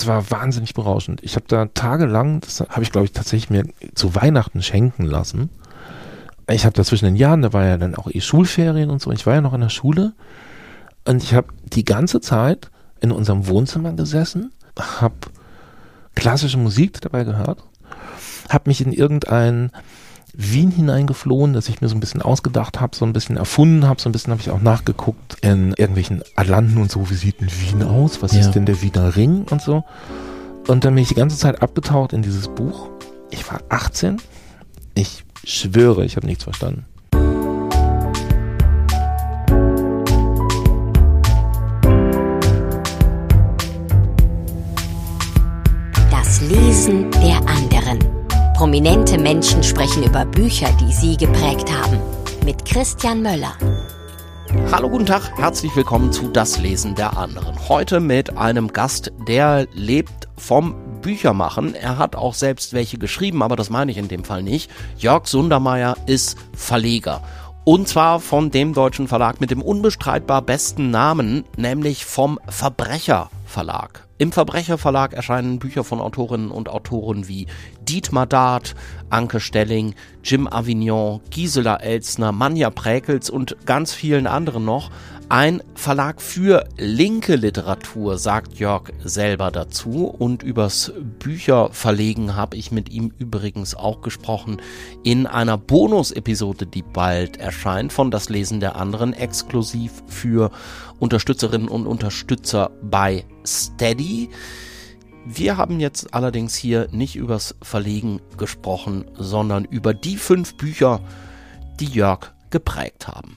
das war wahnsinnig berauschend. Ich habe da tagelang, das habe ich glaube ich tatsächlich mir zu Weihnachten schenken lassen. Ich habe da zwischen den Jahren, da war ja dann auch eh Schulferien und so, ich war ja noch in der Schule und ich habe die ganze Zeit in unserem Wohnzimmer gesessen, habe klassische Musik dabei gehört, habe mich in irgendein Wien hineingeflohen, dass ich mir so ein bisschen ausgedacht habe, so ein bisschen erfunden habe, so ein bisschen habe ich auch nachgeguckt in irgendwelchen Atlanten und so, wie sieht denn Wien aus, was ja. ist denn der Wiener Ring und so. Und dann bin ich die ganze Zeit abgetaucht in dieses Buch. Ich war 18. Ich schwöre, ich habe nichts verstanden. Das Lesen der anderen. Prominente Menschen sprechen über Bücher, die sie geprägt haben. Mit Christian Möller. Hallo, guten Tag, herzlich willkommen zu Das Lesen der anderen. Heute mit einem Gast, der lebt vom Büchermachen. Er hat auch selbst welche geschrieben, aber das meine ich in dem Fall nicht. Jörg Sundermeier ist Verleger. Und zwar von dem deutschen Verlag mit dem unbestreitbar besten Namen, nämlich vom Verbrecher Verlag. Im Verbrecherverlag erscheinen Bücher von Autorinnen und Autoren wie Dietmar Dart, Anke Stelling, Jim Avignon, Gisela Elsner, Manja Präkels und ganz vielen anderen noch. Ein Verlag für linke Literatur, sagt Jörg selber dazu. Und übers Bücherverlegen habe ich mit ihm übrigens auch gesprochen in einer Bonus-Episode, die bald erscheint von Das Lesen der anderen, exklusiv für Unterstützerinnen und Unterstützer bei Steady. Wir haben jetzt allerdings hier nicht übers Verlegen gesprochen, sondern über die fünf Bücher, die Jörg geprägt haben.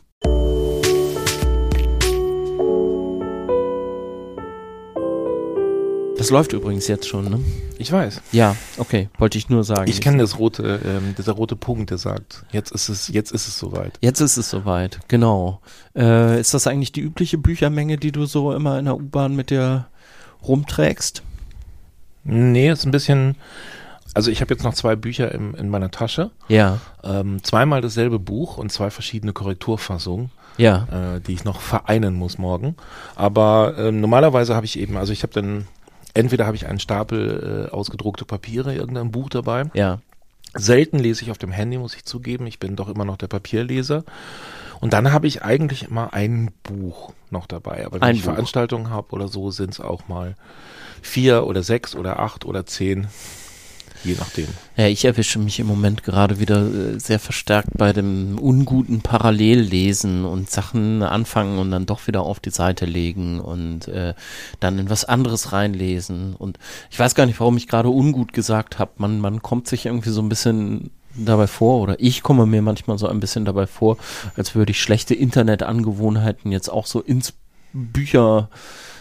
Das läuft übrigens jetzt schon, ne? Ich weiß. Ja, okay, wollte ich nur sagen. Ich kenne das rote, ähm, dieser rote Punkt, der sagt, jetzt ist es, jetzt ist es soweit. Jetzt ist es soweit, genau. Äh, ist das eigentlich die übliche Büchermenge, die du so immer in der U-Bahn mit dir rumträgst? Nee, ist ein bisschen, also ich habe jetzt noch zwei Bücher im, in meiner Tasche. Ja. Ähm, zweimal dasselbe Buch und zwei verschiedene Korrekturfassungen. Ja. Äh, die ich noch vereinen muss morgen. Aber ähm, normalerweise habe ich eben, also ich habe dann entweder habe ich einen Stapel äh, ausgedruckte Papiere, irgendein Buch dabei. Ja. Selten lese ich auf dem Handy, muss ich zugeben. Ich bin doch immer noch der Papierleser. Und dann habe ich eigentlich immer ein Buch noch dabei. Aber wenn ein ich Buch. Veranstaltungen habe oder so, sind es auch mal vier oder sechs oder acht oder zehn je nachdem. Ja, ich erwische mich im Moment gerade wieder äh, sehr verstärkt bei dem unguten Parallellesen und Sachen anfangen und dann doch wieder auf die Seite legen und äh, dann in was anderes reinlesen. Und ich weiß gar nicht, warum ich gerade ungut gesagt habe. Man, man kommt sich irgendwie so ein bisschen dabei vor oder ich komme mir manchmal so ein bisschen dabei vor, als würde ich schlechte Internetangewohnheiten jetzt auch so ins Bücher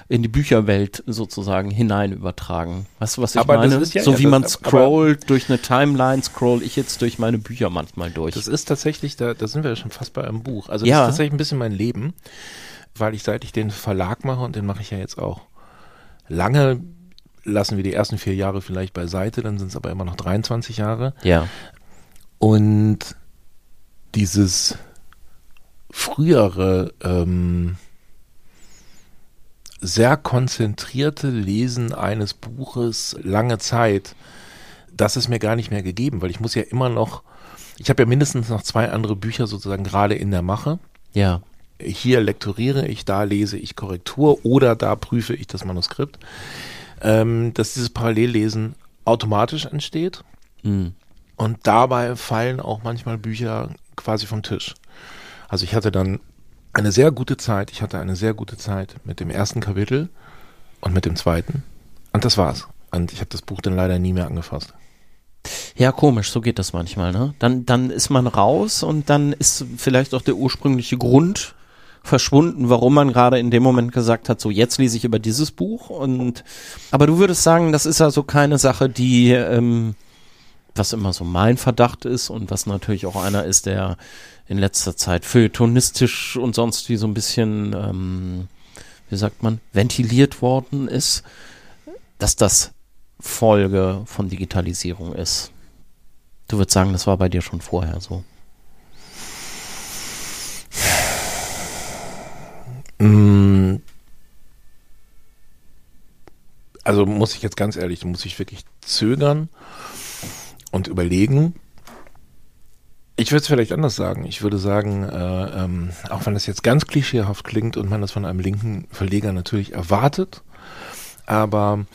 in die Bücherwelt sozusagen hinein übertragen. Weißt du, was ich Aber meine? ja- so ja, wie man scrollt durch eine Timeline, scroll ich jetzt durch meine Bücher manchmal durch. Das ist tatsächlich, da, da sind wir ja schon fast bei einem Buch. Also das Ja. ist tatsächlich ein bisschen mein Leben, weil ich seit ich den Verlag mache und den mache ich ja jetzt auch lange, lassen wir die ersten vier Jahre vielleicht beiseite, dann sind es aber immer noch 23 Jahre. ja. Und dieses frühere, ähm, sehr konzentrierte Lesen eines Buches lange Zeit, das ist mir gar nicht mehr gegeben, weil ich muss ja immer noch, ich habe ja mindestens noch zwei andere Bücher sozusagen gerade in der Mache. Ja. Hier lektoriere ich, da lese ich Korrektur oder da prüfe ich das Manuskript. Ähm, dass dieses Parallellesen automatisch entsteht. Hm. Und dabei fallen auch manchmal Bücher quasi vom Tisch. Also ich hatte dann eine sehr gute Zeit. Ich hatte eine sehr gute Zeit mit dem ersten Kapitel und mit dem zweiten. Und das war's. Und ich habe das Buch dann leider nie mehr angefasst. Ja, komisch, so geht das manchmal, ne? Dann, dann ist man raus und dann ist vielleicht auch der ursprüngliche Grund verschwunden, warum man gerade in dem Moment gesagt hat, so jetzt lese ich über dieses Buch und aber du würdest sagen, das ist also keine Sache, die ähm, was immer so mein Verdacht ist und was natürlich auch einer ist, der in letzter Zeit feuilletonistisch und sonst wie so ein bisschen, ähm, wie sagt man, ventiliert worden ist, dass das Folge von Digitalisierung ist. Du würdest sagen, das war bei dir schon vorher so. Mm. Also Also muss ich jetzt ganz ehrlich, muss ich wirklich zögern und überlegen. Ich würde es vielleicht anders sagen. Ich würde sagen, äh, ähm, auch wenn das jetzt ganz klischeehaft klingt und man das von einem linken Verleger natürlich erwartet, aber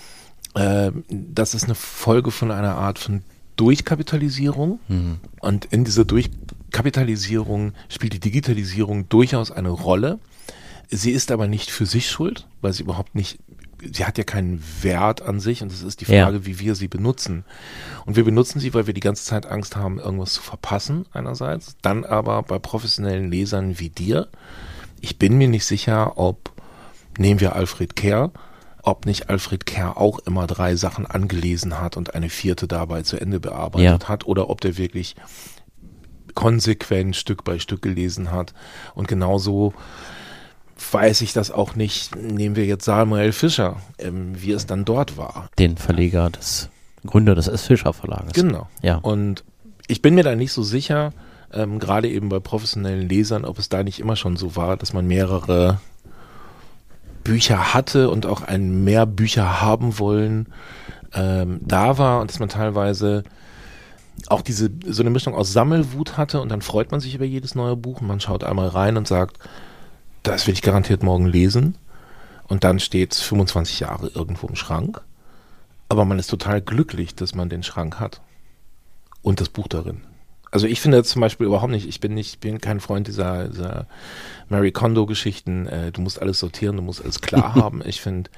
äh, das ist eine Folge von einer Art von Durchkapitalisierung. Mhm. Und in dieser Durchkapitalisierung spielt die Digitalisierung durchaus eine Rolle. Sie ist aber nicht für sich schuld, weil sie überhaupt nicht sie hat ja keinen Wert an sich und es ist die Frage, ja. wie wir sie benutzen. Und wir benutzen sie, weil wir die ganze Zeit Angst haben, irgendwas zu verpassen einerseits, dann aber bei professionellen Lesern wie dir. Ich bin mir nicht sicher, ob, nehmen wir Alfred Kerr, ob nicht Alfred Kerr auch immer drei Sachen angelesen hat und eine vierte dabei zu Ende bearbeitet ja. hat oder ob der wirklich konsequent Stück bei Stück gelesen hat und genauso weiß ich das auch nicht. Nehmen wir jetzt Samuel Fischer, ähm, wie es dann dort war. Den Verleger des Gründer des S. Fischer Verlages. Genau. Ja. Und ich bin mir da nicht so sicher, ähm, gerade eben bei professionellen Lesern, ob es da nicht immer schon so war, dass man mehrere Bücher hatte und auch ein mehr Bücher haben wollen ähm, da war und dass man teilweise auch diese so eine Mischung aus Sammelwut hatte und dann freut man sich über jedes neue Buch und man schaut einmal rein und sagt, das will ich garantiert morgen lesen. Und dann steht es 25 Jahre irgendwo im Schrank. Aber man ist total glücklich, dass man den Schrank hat. Und das Buch darin. Also ich finde zum Beispiel überhaupt nicht, ich bin nicht, bin kein Freund dieser, dieser Mary Kondo-Geschichten, äh, du musst alles sortieren, du musst alles klar haben. Ich finde,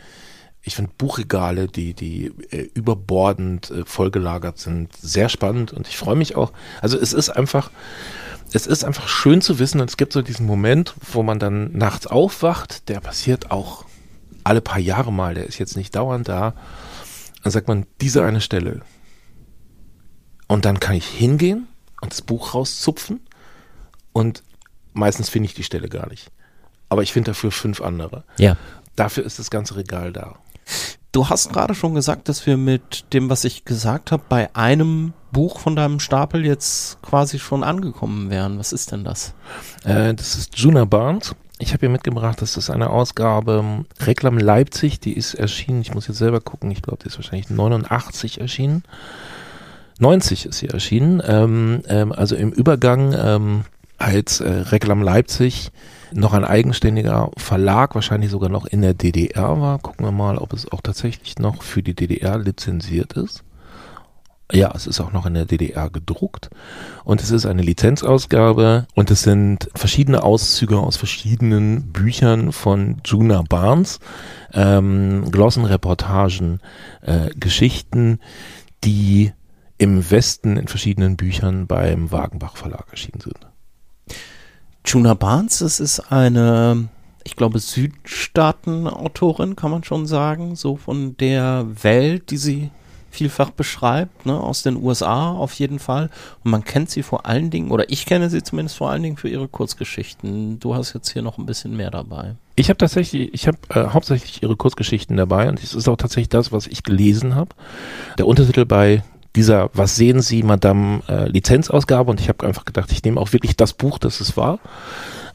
ich finde Buchregale, die, die äh, überbordend äh, vollgelagert sind, sehr spannend und ich freue mich auch. Also es ist einfach, es ist einfach schön zu wissen und es gibt so diesen Moment, wo man dann nachts aufwacht, der passiert auch alle paar Jahre mal, der ist jetzt nicht dauernd da. Dann sagt man, diese eine Stelle. Und dann kann ich hingehen und das Buch rauszupfen und meistens finde ich die Stelle gar nicht. Aber ich finde dafür fünf andere. Ja. Dafür ist das ganze Regal da. Du hast gerade schon gesagt, dass wir mit dem, was ich gesagt habe, bei einem Buch von deinem Stapel jetzt quasi schon angekommen wären. Was ist denn das? Äh, das ist Juna Barnes. Ich habe hier mitgebracht, das ist eine Ausgabe ähm, Reklam Leipzig, die ist erschienen, ich muss jetzt selber gucken, ich glaube, die ist wahrscheinlich 89 erschienen. 90 ist sie erschienen, ähm, ähm, also im Übergang ähm, als äh, Reklam Leipzig noch ein eigenständiger Verlag, wahrscheinlich sogar noch in der DDR war. Gucken wir mal, ob es auch tatsächlich noch für die DDR lizenziert ist. Ja, es ist auch noch in der DDR gedruckt und es ist eine Lizenzausgabe und es sind verschiedene Auszüge aus verschiedenen Büchern von Juna Barnes, ähm, Glossen, Reportagen, äh, Geschichten, die im Westen in verschiedenen Büchern beim Wagenbach Verlag erschienen sind. Juna Barnes, das ist eine, ich glaube, Südstaaten-Autorin, kann man schon sagen, so von der Welt, die sie vielfach beschreibt, ne, aus den USA auf jeden Fall. Und man kennt sie vor allen Dingen, oder ich kenne sie zumindest vor allen Dingen für ihre Kurzgeschichten. Du hast jetzt hier noch ein bisschen mehr dabei. Ich habe tatsächlich, ich habe äh, hauptsächlich ihre Kurzgeschichten dabei und es ist auch tatsächlich das, was ich gelesen habe. Der Untertitel bei dieser Was sehen Sie, Madame äh, Lizenzausgabe und ich habe einfach gedacht, ich nehme auch wirklich das Buch, das es war.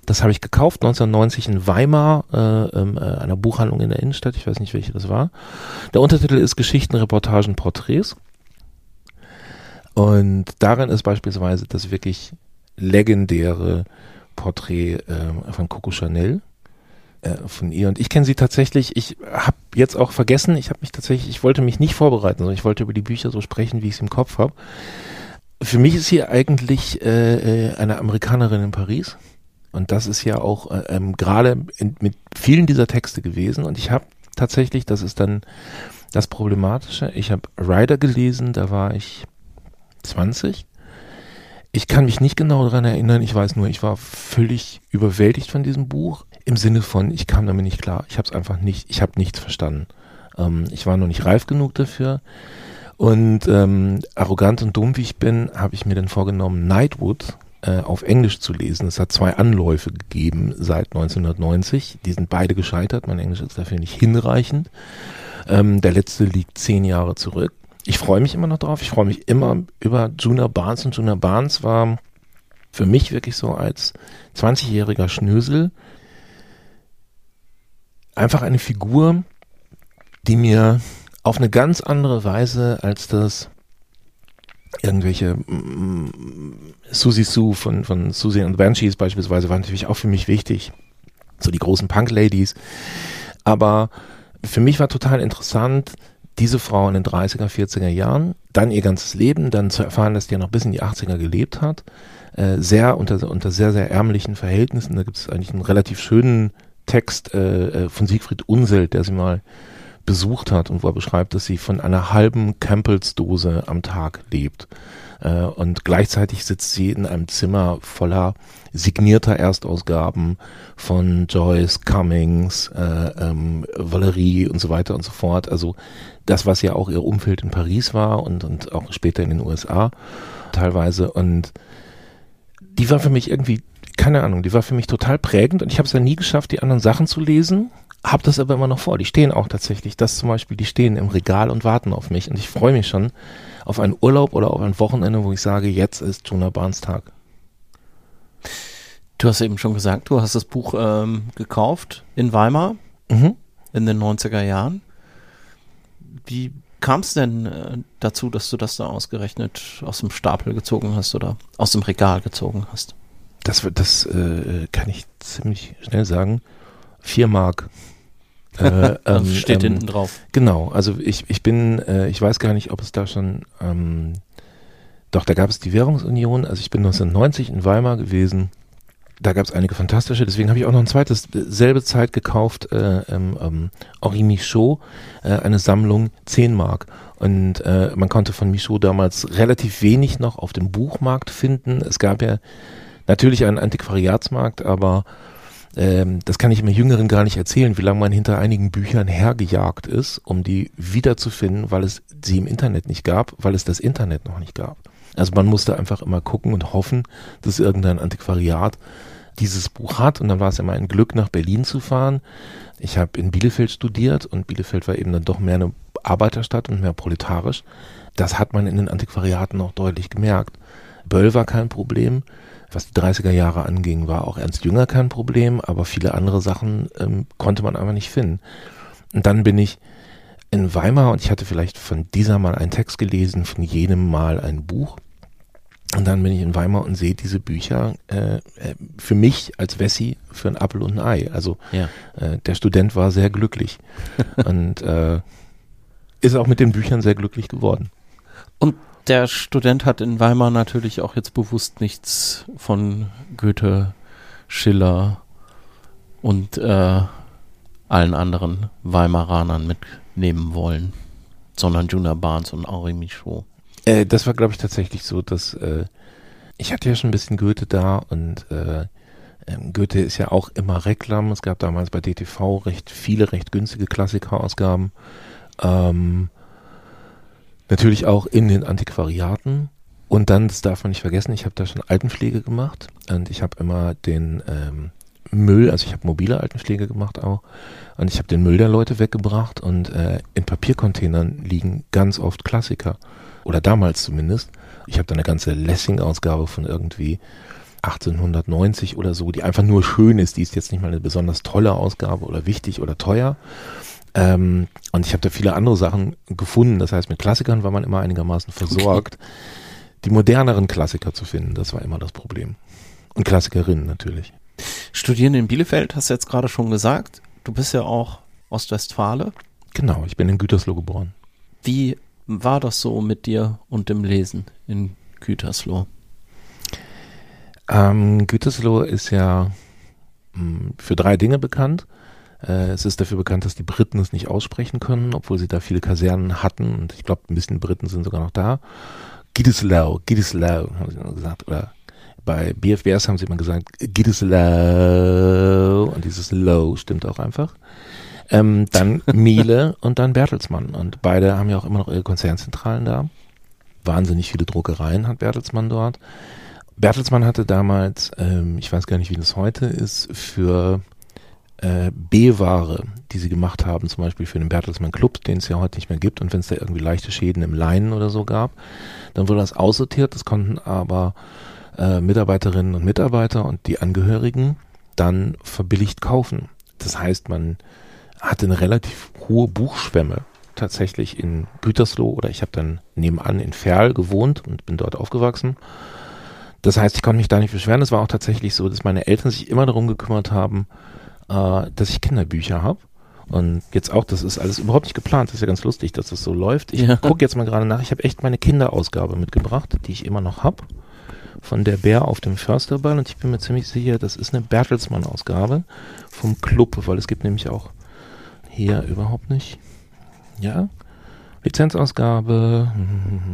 Das habe ich gekauft 1990 in Weimar, äh, äh, einer Buchhandlung in der Innenstadt. Ich weiß nicht, welche das war. Der Untertitel ist Geschichten, Reportagen, Porträts. Und darin ist beispielsweise das wirklich legendäre Porträt äh, von Coco Chanel äh, von ihr. Und ich kenne sie tatsächlich, ich habe jetzt auch vergessen, ich habe mich tatsächlich, ich wollte mich nicht vorbereiten, sondern ich wollte über die Bücher so sprechen, wie ich es im Kopf habe. Für mich ist sie eigentlich äh, äh, eine Amerikanerin in Paris. Und das ist ja auch äh, ähm, gerade mit vielen dieser Texte gewesen. Und ich habe tatsächlich, das ist dann das Problematische, ich habe Ryder gelesen, da war ich 20. Ich kann mich nicht genau daran erinnern, ich weiß nur, ich war völlig überwältigt von diesem Buch. Im Sinne von, ich kam damit nicht klar. Ich habe es einfach nicht, ich habe nichts verstanden. Ähm, ich war noch nicht reif genug dafür. Und ähm, arrogant und dumm wie ich bin, habe ich mir dann vorgenommen, Nightwood äh, auf Englisch zu lesen. Es hat zwei Anläufe gegeben seit 1990. Die sind beide gescheitert. Mein Englisch ist dafür nicht hinreichend. Ähm, der letzte liegt zehn Jahre zurück. Ich freue mich immer noch drauf. Ich freue mich immer über Juna Barnes und Juna Barnes war für mich wirklich so als 20-jähriger Schnösel einfach eine Figur, die mir auf eine ganz andere Weise, als das irgendwelche mm, Susie Sue von, von Susie and Banshees beispielsweise war natürlich auch für mich wichtig. So die großen Punk-Ladies. Aber für mich war total interessant, diese Frau in den 30er, 40er Jahren, dann ihr ganzes Leben, dann zu erfahren, dass die ja noch bis in die 80er gelebt hat, äh, sehr unter, unter sehr, sehr ärmlichen Verhältnissen. Da gibt es eigentlich einen relativ schönen Text äh, äh, von Siegfried Unseld, der sie mal besucht hat und wo er beschreibt, dass sie von einer halben Campbells-Dose am Tag lebt. Äh, und gleichzeitig sitzt sie in einem Zimmer voller signierter Erstausgaben von Joyce, Cummings, äh, ähm, Valerie und so weiter und so fort. Also das, was ja auch ihr Umfeld in Paris war und, und auch später in den USA teilweise. Und die war für mich irgendwie, keine Ahnung, die war für mich total prägend und ich habe es ja nie geschafft, die anderen Sachen zu lesen habe das aber immer noch vor. Die stehen auch tatsächlich. Das zum Beispiel, die stehen im Regal und warten auf mich. Und ich freue mich schon auf einen Urlaub oder auf ein Wochenende, wo ich sage, jetzt ist Jonah Barnes Tag. Du hast eben schon gesagt, du hast das Buch ähm, gekauft in Weimar Mhm. in den 90er Jahren. Wie kam es denn äh, dazu, dass du das da ausgerechnet aus dem Stapel gezogen hast oder aus dem Regal gezogen hast? Das, wird- das äh, kann ich ziemlich schnell sagen. Vier Mark. Äh, ähm, steht ähm, hinten drauf. Genau, also ich, ich bin, äh, ich weiß gar nicht, ob es da schon, ähm, doch, da gab es die Währungsunion, also ich bin 1990 in Weimar gewesen, da gab es einige fantastische, deswegen habe ich auch noch ein zweites, äh, selbe Zeit gekauft, äh, ähm, ähm, Henri Michaud, äh, eine Sammlung 10 Mark. Und äh, man konnte von Michaud damals relativ wenig noch auf dem Buchmarkt finden. Es gab ja natürlich einen Antiquariatsmarkt, aber ähm, das kann ich mir Jüngeren gar nicht erzählen, wie lange man hinter einigen Büchern hergejagt ist, um die wiederzufinden, weil es sie im Internet nicht gab, weil es das Internet noch nicht gab. Also man musste einfach immer gucken und hoffen, dass irgendein Antiquariat dieses Buch hat und dann war es immer ein Glück, nach Berlin zu fahren. Ich habe in Bielefeld studiert und Bielefeld war eben dann doch mehr eine Arbeiterstadt und mehr proletarisch. Das hat man in den Antiquariaten auch deutlich gemerkt. Böll war kein Problem. Was die 30er Jahre anging, war auch Ernst Jünger kein Problem, aber viele andere Sachen ähm, konnte man einfach nicht finden. Und dann bin ich in Weimar und ich hatte vielleicht von dieser mal einen Text gelesen, von jenem mal ein Buch. Und dann bin ich in Weimar und sehe diese Bücher äh, äh, für mich als Wessi für ein Apfel und ein Ei. Also Ja. äh, der Student war sehr glücklich und äh, ist auch mit den Büchern sehr glücklich geworden. Und der Student hat in Weimar natürlich auch jetzt bewusst nichts von Goethe, Schiller und äh, allen anderen Weimaranern mitnehmen wollen, sondern Juna Barnes und Henri Michaud. Äh, das war, glaube ich, tatsächlich so, dass äh, ich hatte ja schon ein bisschen Goethe da und äh, ähm, Goethe ist ja auch immer Reklam. Es gab damals bei DTV recht viele, recht günstige Klassikerausgaben. Ähm, natürlich auch in den Antiquariaten. Und dann, das darf man nicht vergessen, ich habe da schon Altenpflege gemacht und ich habe immer den ähm, Müll, also ich habe mobile Altenpflege gemacht auch und ich habe den Müll der Leute weggebracht und äh, in Papiercontainern liegen ganz oft Klassiker oder damals zumindest. Ich habe da eine ganze Lessing-Ausgabe von irgendwie 1890 oder so, die einfach nur schön ist. Die ist jetzt nicht mal eine besonders tolle Ausgabe oder wichtig oder teuer. Ähm, und ich habe da viele andere Sachen gefunden. Das heißt, mit Klassikern war man immer einigermaßen versorgt. Die moderneren Klassiker zu finden, das war immer das Problem. Und Klassikerinnen natürlich. Studieren in Bielefeld, hast du jetzt gerade schon gesagt. Du bist ja auch Ostwestfale. Genau, ich bin in Gütersloh geboren. Wie war das so mit dir und dem Lesen in Gütersloh? Ähm, Gütersloh ist ja mh, für drei Dinge bekannt. Äh, es ist dafür bekannt, dass die Briten es nicht aussprechen können, obwohl sie da viele Kasernen hatten. Und ich glaube, ein bisschen Briten sind sogar noch da. Gütersloh, Gütersloh, haben sie immer gesagt. Oder bei BFBS haben sie immer gesagt, Gütersloh. Und dieses Low stimmt auch einfach. Ähm, dann Miele und dann Bertelsmann. Und beide haben ja auch immer noch ihre Konzernzentralen da. Wahnsinnig viele Druckereien hat Bertelsmann dort. Bertelsmann hatte damals, ähm, ich weiß gar nicht, wie das heute ist, für äh, B-Ware, die sie gemacht haben, zum Beispiel für den Bertelsmann Club, den es ja heute nicht mehr gibt, und wenn es da irgendwie leichte Schäden im Leinen oder so gab, dann wurde das aussortiert, das konnten aber äh, Mitarbeiterinnen und Mitarbeiter und die Angehörigen dann verbilligt kaufen. Das heißt, man hatte eine relativ hohe Buchschwemme tatsächlich in Gütersloh oder ich habe dann nebenan in Ferl gewohnt und bin dort aufgewachsen. Das heißt, ich konnte mich da nicht beschweren. Es war auch tatsächlich so, dass meine Eltern sich immer darum gekümmert haben, äh, dass ich Kinderbücher habe. Und jetzt auch, das ist alles überhaupt nicht geplant. Das ist ja ganz lustig, dass das so läuft. Ich Ja. gucke jetzt mal gerade nach. Ich habe echt meine Kinderausgabe mitgebracht, die ich immer noch habe. Von der Bär auf dem Försterball. Und ich bin mir ziemlich sicher, das ist eine Bertelsmann-Ausgabe vom Club, weil es gibt nämlich auch hier überhaupt nicht. Ja. Lizenzausgabe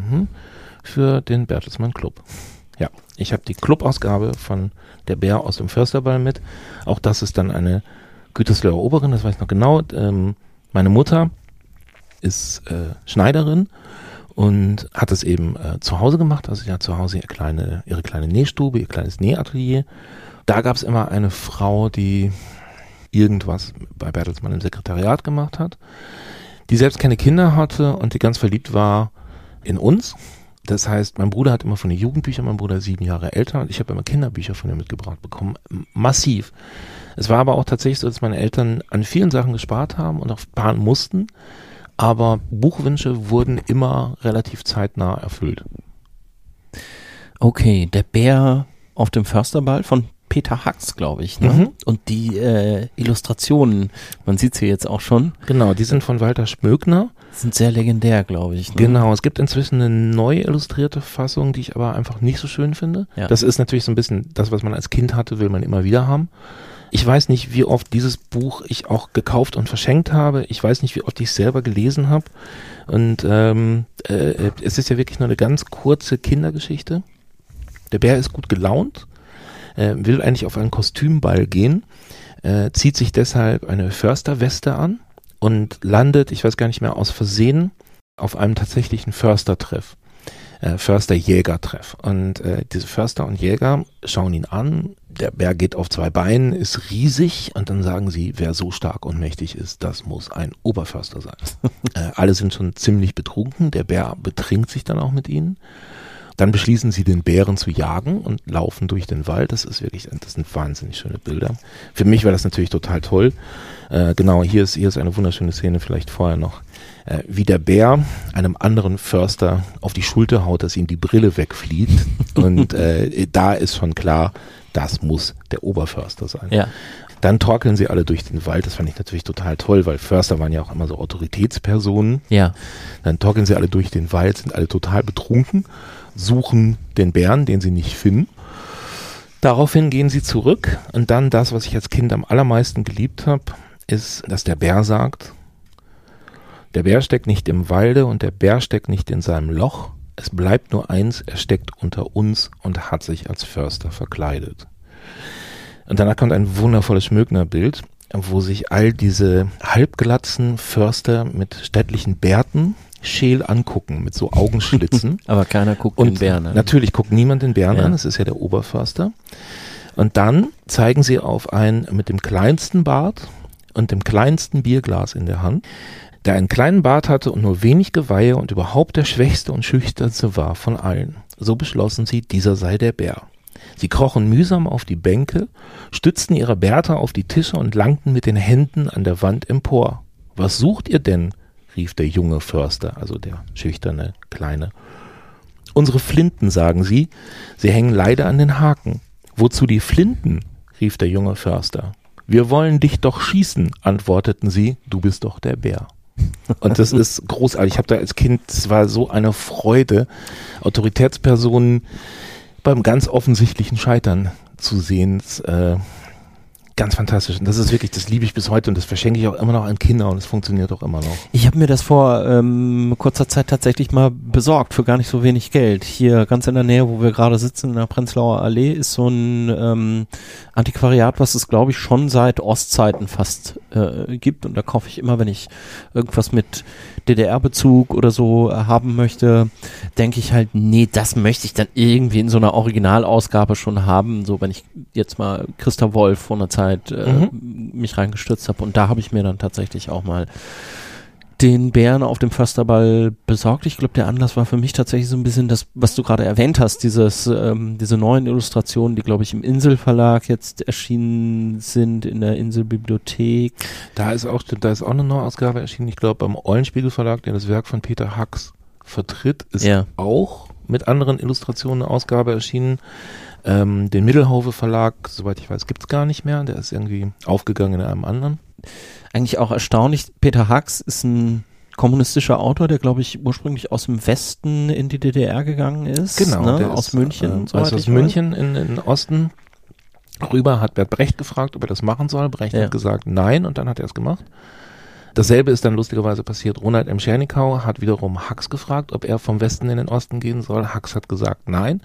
für den Bertelsmann Club. Ja, ich habe die Clubausgabe von der Bär aus dem Försterball mit. Auch das ist dann eine Gütersloher Oberin, das weiß ich noch genau. Ähm, meine Mutter ist äh, Schneiderin und hat es eben äh, zu Hause gemacht. Also hat zu Hause ihre kleine, ihre kleine Nähstube, ihr kleines Nähatelier. Da gab es immer eine Frau, die irgendwas bei Bertelsmann im Sekretariat gemacht hat, die selbst keine Kinder hatte und die ganz verliebt war in uns. Das heißt, mein Bruder hat immer von den Jugendbüchern, mein Bruder ist sieben Jahre älter und ich habe immer Kinderbücher von ihr mitgebracht bekommen. Massiv. Es war aber auch tatsächlich so, dass meine Eltern an vielen Sachen gespart haben und auch sparen mussten, aber Buchwünsche wurden immer relativ zeitnah erfüllt. Okay, der Bär auf dem Försterball von Peter Hacks, glaube ich. Ne? Mhm. Und die äh, Illustrationen, man sieht sie jetzt auch schon, Genau, die sind von Walter Schmögner. sind sehr legendär, glaube ich. Ne? Genau, es gibt inzwischen eine neu illustrierte Fassung, die ich aber einfach nicht so schön finde. Ja. Das ist natürlich so ein bisschen das, was man als Kind hatte, will man immer wieder haben. Ich weiß nicht, wie oft dieses Buch ich auch gekauft und verschenkt habe. Ich weiß nicht, wie oft ich es selber gelesen habe. Und ähm, äh, es ist ja wirklich nur eine ganz kurze Kindergeschichte. Der Bär ist gut gelaunt, äh, will eigentlich auf einen Kostümball gehen, äh, zieht sich deshalb eine Försterweste an und landet, ich weiß gar nicht mehr, aus Versehen auf einem tatsächlichen Förstertreff. Äh, Förster-Jäger-Treff. Und äh, diese Förster und Jäger schauen ihn an. Der Bär geht auf zwei Beinen, ist riesig und dann sagen sie, wer so stark und mächtig ist, das muss ein Oberförster sein. äh, alle sind schon ziemlich betrunken. Der Bär betrinkt sich dann auch mit ihnen. Dann beschließen sie, den Bären zu jagen und laufen durch den Wald. Das ist wirklich, das sind wahnsinnig schöne Bilder. Für mich war das natürlich total toll. Äh, genau, hier ist, hier ist eine wunderschöne Szene, vielleicht vorher noch. Äh, wie der Bär einem anderen Förster auf die Schulter haut, dass ihm die Brille wegfliegt. und äh, da ist schon klar, das muss der Oberförster sein. Ja. Dann torkeln sie alle durch den Wald. Das fand ich natürlich total toll, weil Förster waren ja auch immer so Autoritätspersonen. Ja. Dann torkeln sie alle durch den Wald, sind alle total betrunken, suchen den Bären, den sie nicht finden. Daraufhin gehen sie zurück und dann das, was ich als Kind am allermeisten geliebt habe, ist, dass der Bär sagt, der Bär steckt nicht im Walde und der Bär steckt nicht in seinem Loch. Es bleibt nur eins, er steckt unter uns und hat sich als Förster verkleidet. Und danach kommt ein wundervolles Schmögner-Bild, wo sich all diese halbglatzen Förster mit städtlichen Bärten scheel angucken, mit so Augenschlitzen. Aber keiner guckt Und den Bären an. natürlich guckt niemand den Bären Ja. an, es ist ja der Oberförster. Und dann zeigen sie auf einen mit dem kleinsten Bart und dem kleinsten Bierglas in der Hand, der einen kleinen Bart hatte und nur wenig Geweihe und überhaupt der schwächste und schüchternste war von allen. So beschlossen sie, dieser sei der Bär. Sie krochen mühsam auf die Bänke, stützten ihre Bärte auf die Tische und langten mit den Händen an der Wand empor. Was sucht ihr denn? rief der junge Förster, also der schüchterne Kleine. Unsere Flinten, sagen sie, sie hängen leider an den Haken. Wozu die Flinten? rief der junge Förster. Wir wollen dich doch schießen, antworteten sie, du bist doch der Bär. Und das ist großartig. Ich habe da als Kind, es war so eine Freude, Autoritätspersonen beim ganz offensichtlichen Scheitern zu sehen. Äh, ganz fantastisch. Und das ist wirklich, das liebe ich bis heute und das verschenke ich auch immer noch an Kinder und es funktioniert auch immer noch. Ich habe mir das vor ähm, kurzer Zeit tatsächlich mal besorgt für gar nicht so wenig Geld. Hier ganz in der Nähe, wo wir gerade sitzen, in der Prenzlauer Allee, ist so ein ähm, Antiquariat, was es glaube ich schon seit Ostzeiten fast äh, gibt. Und da kaufe ich immer, wenn ich irgendwas mit DDR-Bezug oder so äh, haben möchte, denke ich halt, nee, das möchte ich dann irgendwie in so einer Originalausgabe schon haben. So, wenn ich jetzt mal Christa Wolf vor einer Zeit äh, mich reingestürzt habe. Und da habe ich mir dann tatsächlich auch mal den Bären auf dem Försterball besorgt. Ich glaube, der Anlass war für mich tatsächlich so ein bisschen das, was du gerade erwähnt hast, dieses, ähm, diese neuen Illustrationen, die, glaube ich, im Inselverlag jetzt erschienen sind, in der Inselbibliothek. Da ist auch, da ist auch eine Neuausgabe erschienen. Ich glaube, beim Eulenspiegel Verlag, der das Werk von Peter Hacks vertritt, ist ja. auch mit anderen Illustrationen eine Ausgabe erschienen. Ähm, den Mittelhaufe Verlag, soweit ich weiß, gibt's gar nicht mehr. Der ist irgendwie aufgegangen in einem anderen eigentlich auch erstaunlich. Peter Hacks ist ein kommunistischer Autor, der glaube ich ursprünglich aus dem Westen in die DDR gegangen ist. Genau, ne? aus ist, München. Äh, also aus München in, in den Osten rüber, hat Bert Brecht gefragt, ob er das machen soll. Brecht ja. hat gesagt nein und dann hat er es gemacht. Dasselbe ist dann lustigerweise passiert. Ronald M. Schernikau hat wiederum Hacks gefragt, ob er vom Westen in den Osten gehen soll. Hacks hat gesagt nein.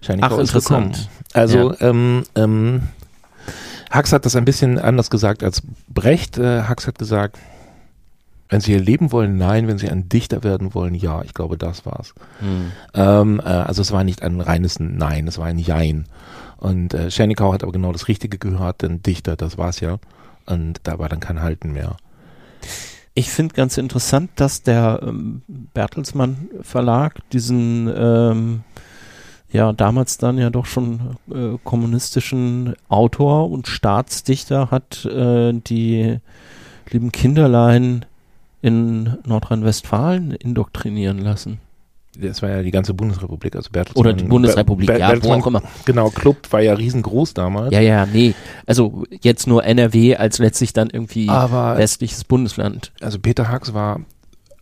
Schernikau Ach, ist gekommen. Also ja. ähm, ähm, Hux hat das ein bisschen anders gesagt als Brecht. Äh, Hux hat gesagt, wenn Sie hier leben wollen, nein. Wenn Sie ein Dichter werden wollen, ja. Ich glaube, das war's. Hm. Ähm, äh, also es war nicht ein reines Nein, es war ein Jein. Und äh, Schernikau hat aber genau das Richtige gehört, denn Dichter, das war's ja. Und da war dann kein Halten mehr. Ich finde ganz interessant, dass der ähm, Bertelsmann Verlag diesen ähm, ja damals dann ja doch schon äh, kommunistischen Autor und Staatsdichter hat äh, die lieben Kinderlein in Nordrhein-Westfalen indoktrinieren lassen. Das war ja die ganze Bundesrepublik, also Bertelsmann. Oder die Bundesrepublik, Ber ja, wo auch immer. Genau, Club war ja riesengroß damals. Ja, ja, nee. Also jetzt nur NRW als letztlich dann irgendwie Aber westliches Bundesland. Also Peter Hacks war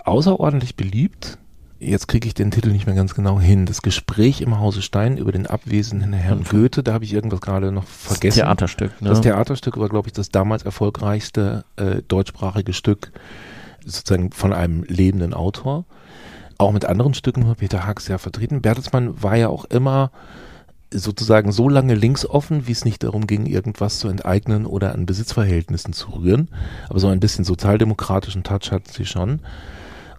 außerordentlich beliebt jetzt kriege ich den Titel nicht mehr ganz genau hin. Das Gespräch im Hause Stein über den abwesenden Herrn mhm. Goethe, da habe ich irgendwas gerade noch vergessen. Das Theaterstück, ne? Das Theaterstück war, glaube ich, das damals erfolgreichste äh, deutschsprachige Stück sozusagen von einem lebenden Autor. Auch mit anderen Stücken war Peter Hacks ja vertreten. Bertelsmann war ja auch immer sozusagen so lange linksoffen, wie es nicht darum ging, irgendwas zu enteignen oder an Besitzverhältnissen zu rühren. Aber so ein bisschen sozialdemokratischen Touch hat sie schon.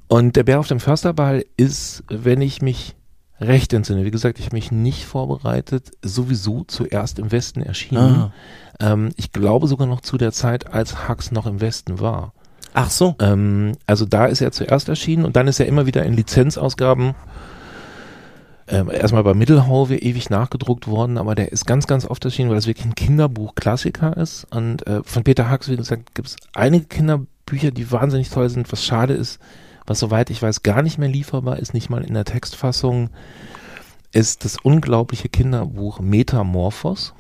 Und der Bär auf dem Försterball ist, wenn ich mich recht entsinne, wie gesagt, ich habe mich nicht vorbereitet, sowieso zuerst im Westen erschienen. Ah. Ähm, ich glaube sogar noch zu der Zeit, als Hux noch im Westen war. Ach so. Ähm, also da ist er zuerst erschienen und dann ist er immer wieder in Lizenzausgaben ähm, erstmal bei Mittelhauwe ewig nachgedruckt worden, aber der ist ganz, ganz oft erschienen, weil das wirklich ein Kinderbuch-Klassiker ist. Und äh, von Peter Hux, wie gesagt, gibt es einige Kinderbücher, die wahnsinnig toll sind. Was schade ist, was soweit ich weiß gar nicht mehr lieferbar ist, nicht mal in der Textfassung, ist das unglaubliche Kinderbuch Metamorphos.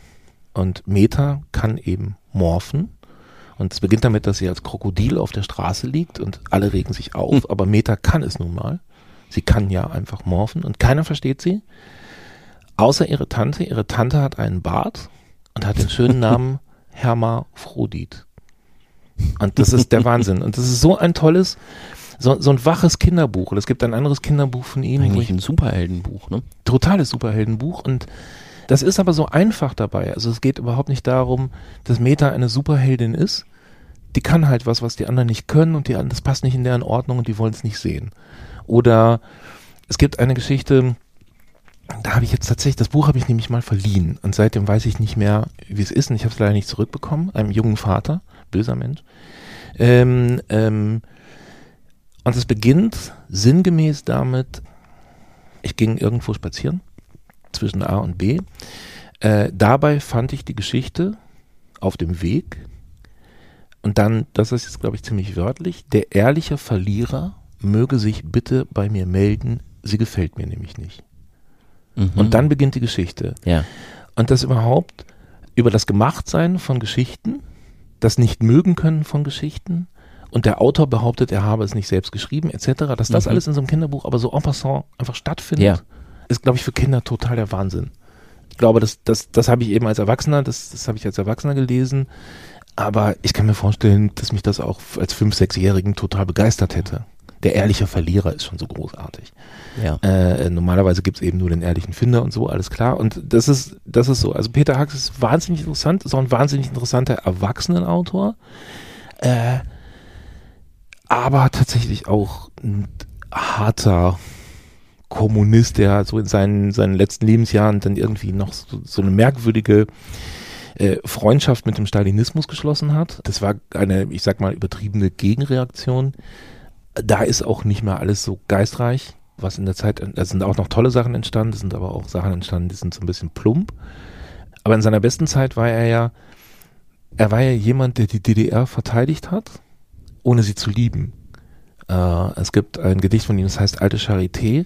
Und Meta kann eben morphen. Und es beginnt damit, dass sie als Krokodil auf der Straße liegt und alle regen sich auf, hm. aber Meta kann es nun mal. Sie kann ja einfach morphen und keiner versteht sie. Außer ihre Tante. Ihre Tante hat einen Bart und hat den schönen Namen Hermaphrodit. Und das ist der Wahnsinn. Und das ist so ein tolles, so, so ein waches Kinderbuch. Und es gibt ein anderes Kinderbuch von ihm. Eigentlich ein Superheldenbuch, ne? Totales Superheldenbuch. Und das ist aber so einfach dabei. Also es geht überhaupt nicht darum, dass Meta eine Superheldin ist. Die kann halt was, was die anderen nicht können und die, das passt nicht in deren Ordnung und die wollen es nicht sehen. Oder es gibt eine Geschichte, da habe ich jetzt tatsächlich, das Buch habe ich nämlich mal verliehen und seitdem weiß ich nicht mehr, wie es ist und ich habe es leider nicht zurückbekommen, einem jungen Vater, böser Mensch. Ähm, ähm, und es beginnt sinngemäß damit, ich ging irgendwo spazieren zwischen A und B. Äh, dabei fand ich die Geschichte auf dem Weg. Und dann, das ist jetzt, glaube ich, ziemlich wörtlich, der ehrliche Verlierer möge sich bitte bei mir melden, sie gefällt mir nämlich nicht. Mhm. Und dann beginnt die Geschichte. Ja. Und das überhaupt über das Gemachtsein von Geschichten, das Nicht-Mögen können von Geschichten, und der Autor behauptet, er habe es nicht selbst geschrieben, etc., dass das mhm. alles in so einem Kinderbuch aber so en passant einfach stattfindet, ja. ist, glaube ich, für Kinder total der Wahnsinn. Ich glaube, das, das, das habe ich eben als Erwachsener, das, das habe ich als Erwachsener gelesen, aber ich kann mir vorstellen, dass mich das auch als Fünf-, Sechsjährigen total begeistert hätte. Der ehrliche Verlierer ist schon so großartig. Ja. Äh, normalerweise gibt's eben nur den ehrlichen Finder und so, alles klar. Und das ist, das ist so. Also Peter Hacks ist wahnsinnig interessant, ist auch ein wahnsinnig interessanter Erwachsenenautor. Äh, aber tatsächlich auch ein harter Kommunist, der so in seinen, seinen letzten Lebensjahren dann irgendwie noch so, so eine merkwürdige äh, Freundschaft mit dem Stalinismus geschlossen hat. Das war eine, ich sag mal, übertriebene Gegenreaktion. Da ist auch nicht mehr alles so geistreich, was in der Zeit, da sind auch noch tolle Sachen entstanden, es sind aber auch Sachen entstanden, die sind so ein bisschen plump. Aber in seiner besten Zeit war er ja, er war ja jemand, der die DDR verteidigt hat, ohne sie zu lieben. Äh, es gibt ein Gedicht von ihm, das heißt Alte Charité.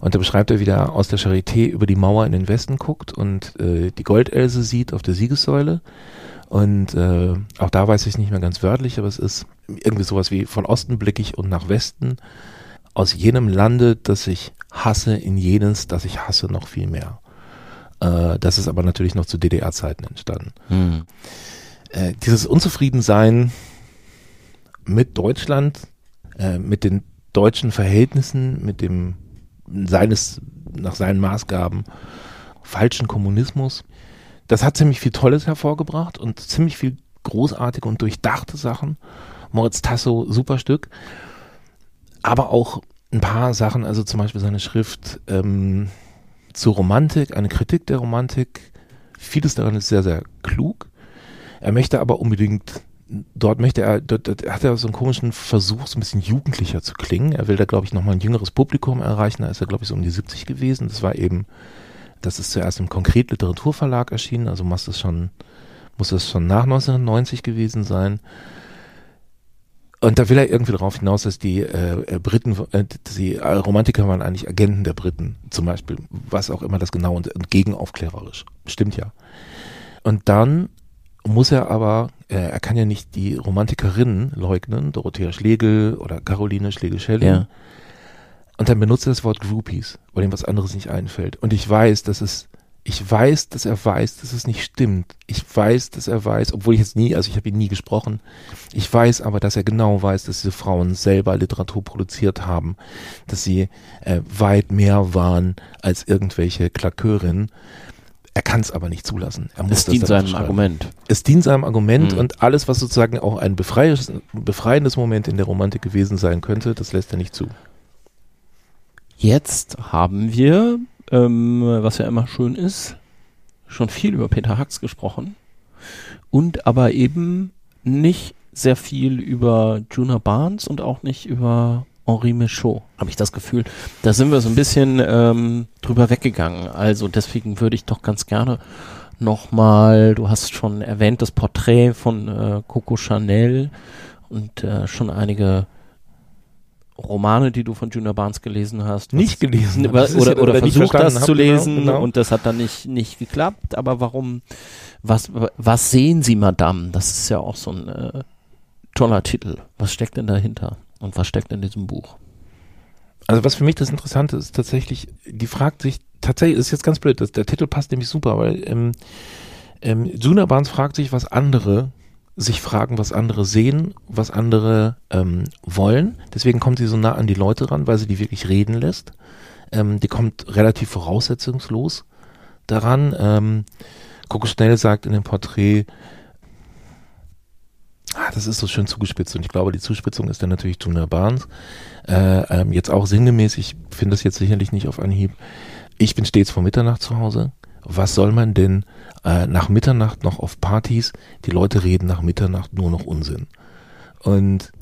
Und da beschreibt er, wie er aus der Charité über die Mauer in den Westen guckt und äh, die Goldelse sieht auf der Siegessäule. Und äh, auch da weiß ich es nicht mehr ganz wörtlich, aber es ist irgendwie sowas wie von Osten blicke ich und nach Westen. Aus jenem Lande, das ich hasse, in jenes, das ich hasse, noch viel mehr. Äh, das ist aber natürlich noch zu DDR-Zeiten entstanden. Hm. Äh, dieses Unzufriedensein mit Deutschland, äh, mit den deutschen Verhältnissen, mit dem seines, nach seinen Maßgaben, falschen Kommunismus, das hat ziemlich viel Tolles hervorgebracht und ziemlich viel großartige und durchdachte Sachen. Moritz Tasso, super Stück. Aber auch ein paar Sachen, also zum Beispiel seine Schrift ähm, zur Romantik, eine Kritik der Romantik. Vieles daran ist sehr, sehr klug. Er möchte aber unbedingt, dort möchte er, dort, dort hat er so einen komischen Versuch, so ein bisschen jugendlicher zu klingen. Er will da, glaube ich, nochmal ein jüngeres Publikum erreichen. Da ist er, glaube ich, so um die 70 gewesen. Das war eben das ist zuerst im Konkret Literaturverlag erschienen, also muss das schon, muss das schon nach 1990 gewesen sein. Und da will er irgendwie darauf hinaus, dass die äh, äh Briten, äh, die Romantiker waren eigentlich Agenten der Briten, zum Beispiel, was auch immer das genau und, und gegenaufklärerisch. Stimmt ja. Und dann muss er aber, er kann ja nicht die Romantikerinnen leugnen, Dorothea Schlegel oder Caroline Schlegel-Schelling. Ja. Und dann benutzt er das Wort Groupies, weil ihm was anderes nicht einfällt. Und ich weiß, dass es, ich weiß, dass er weiß, dass es nicht stimmt. Ich weiß, dass er weiß, obwohl ich jetzt nie, also ich habe ihn nie gesprochen. Ich weiß aber, dass er genau weiß, dass diese Frauen selber Literatur produziert haben, dass sie äh, weit mehr waren als irgendwelche Klakörinnen. Er kann es aber nicht zulassen. Er muss es dient seinem Argument. Es dient seinem Argument mhm. und alles, was sozusagen auch ein befreiendes, befreiendes Moment in der Romantik gewesen sein könnte, das lässt er nicht zu. Jetzt haben wir, ähm, was ja immer schön ist, schon viel über Peter Hacks gesprochen und aber eben nicht sehr viel über Juna Barnes und auch nicht über Henri Michaud, habe ich das Gefühl. Da sind wir so ein bisschen ähm, drüber weggegangen. Also deswegen würde ich doch ganz gerne nochmal, du hast schon erwähnt, das Porträt von äh, Coco Chanel und äh, schon einige Romane, die du von Junior Barnes gelesen hast. Nicht gelesen. Oder, oder, oder versucht das zu genau, lesen genau, genau. und das hat dann nicht, nicht geklappt. Aber warum, was, was sehen Sie, Madame? Das ist ja auch so ein äh, toller Titel. Was steckt denn dahinter? Und was steckt in diesem Buch? Also was für mich das Interessante ist tatsächlich, die fragt sich, tatsächlich, ist jetzt ganz blöd, das, der Titel passt nämlich super, weil ähm, ähm, Juna Barnes fragt sich, was andere sich fragen, was andere sehen, was andere ähm, wollen. Deswegen kommt sie so nah an die Leute ran, weil sie die wirklich reden lässt. Ähm, die kommt relativ voraussetzungslos daran. Ähm, Coco Schnell sagt in dem Porträt, ah, das ist so schön zugespitzt und ich glaube, die Zuspitzung ist dann natürlich Juna Barnes. Äh, ähm, jetzt auch sinngemäß, ich finde das jetzt sicherlich nicht auf Anhieb. Ich bin stets vor Mitternacht zu Hause. Was soll man denn äh, nach Mitternacht noch auf Partys, die Leute reden nach Mitternacht nur noch Unsinn. Und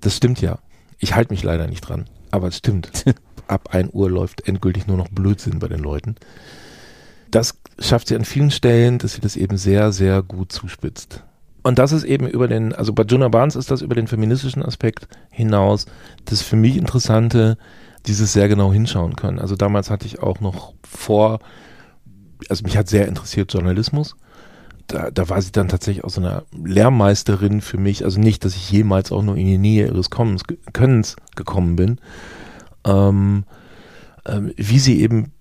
das stimmt ja. Ich halte mich leider nicht dran, aber es stimmt. Ab 1 Uhr läuft endgültig nur noch Blödsinn bei den Leuten. Das schafft sie an vielen Stellen, dass sie das eben sehr, sehr gut zuspitzt. Und das ist eben über den, also bei Jonah Barnes ist das über den feministischen Aspekt hinaus das für mich Interessante, dieses sehr genau hinschauen können. Also damals hatte ich auch noch vor also mich hat sehr interessiert Journalismus. Da, da war sie dann tatsächlich auch so eine Lehrmeisterin für mich. Also nicht, dass ich jemals auch nur in die Nähe ihres Kommens, Könnens gekommen bin. Ähm, ähm, wie sie eben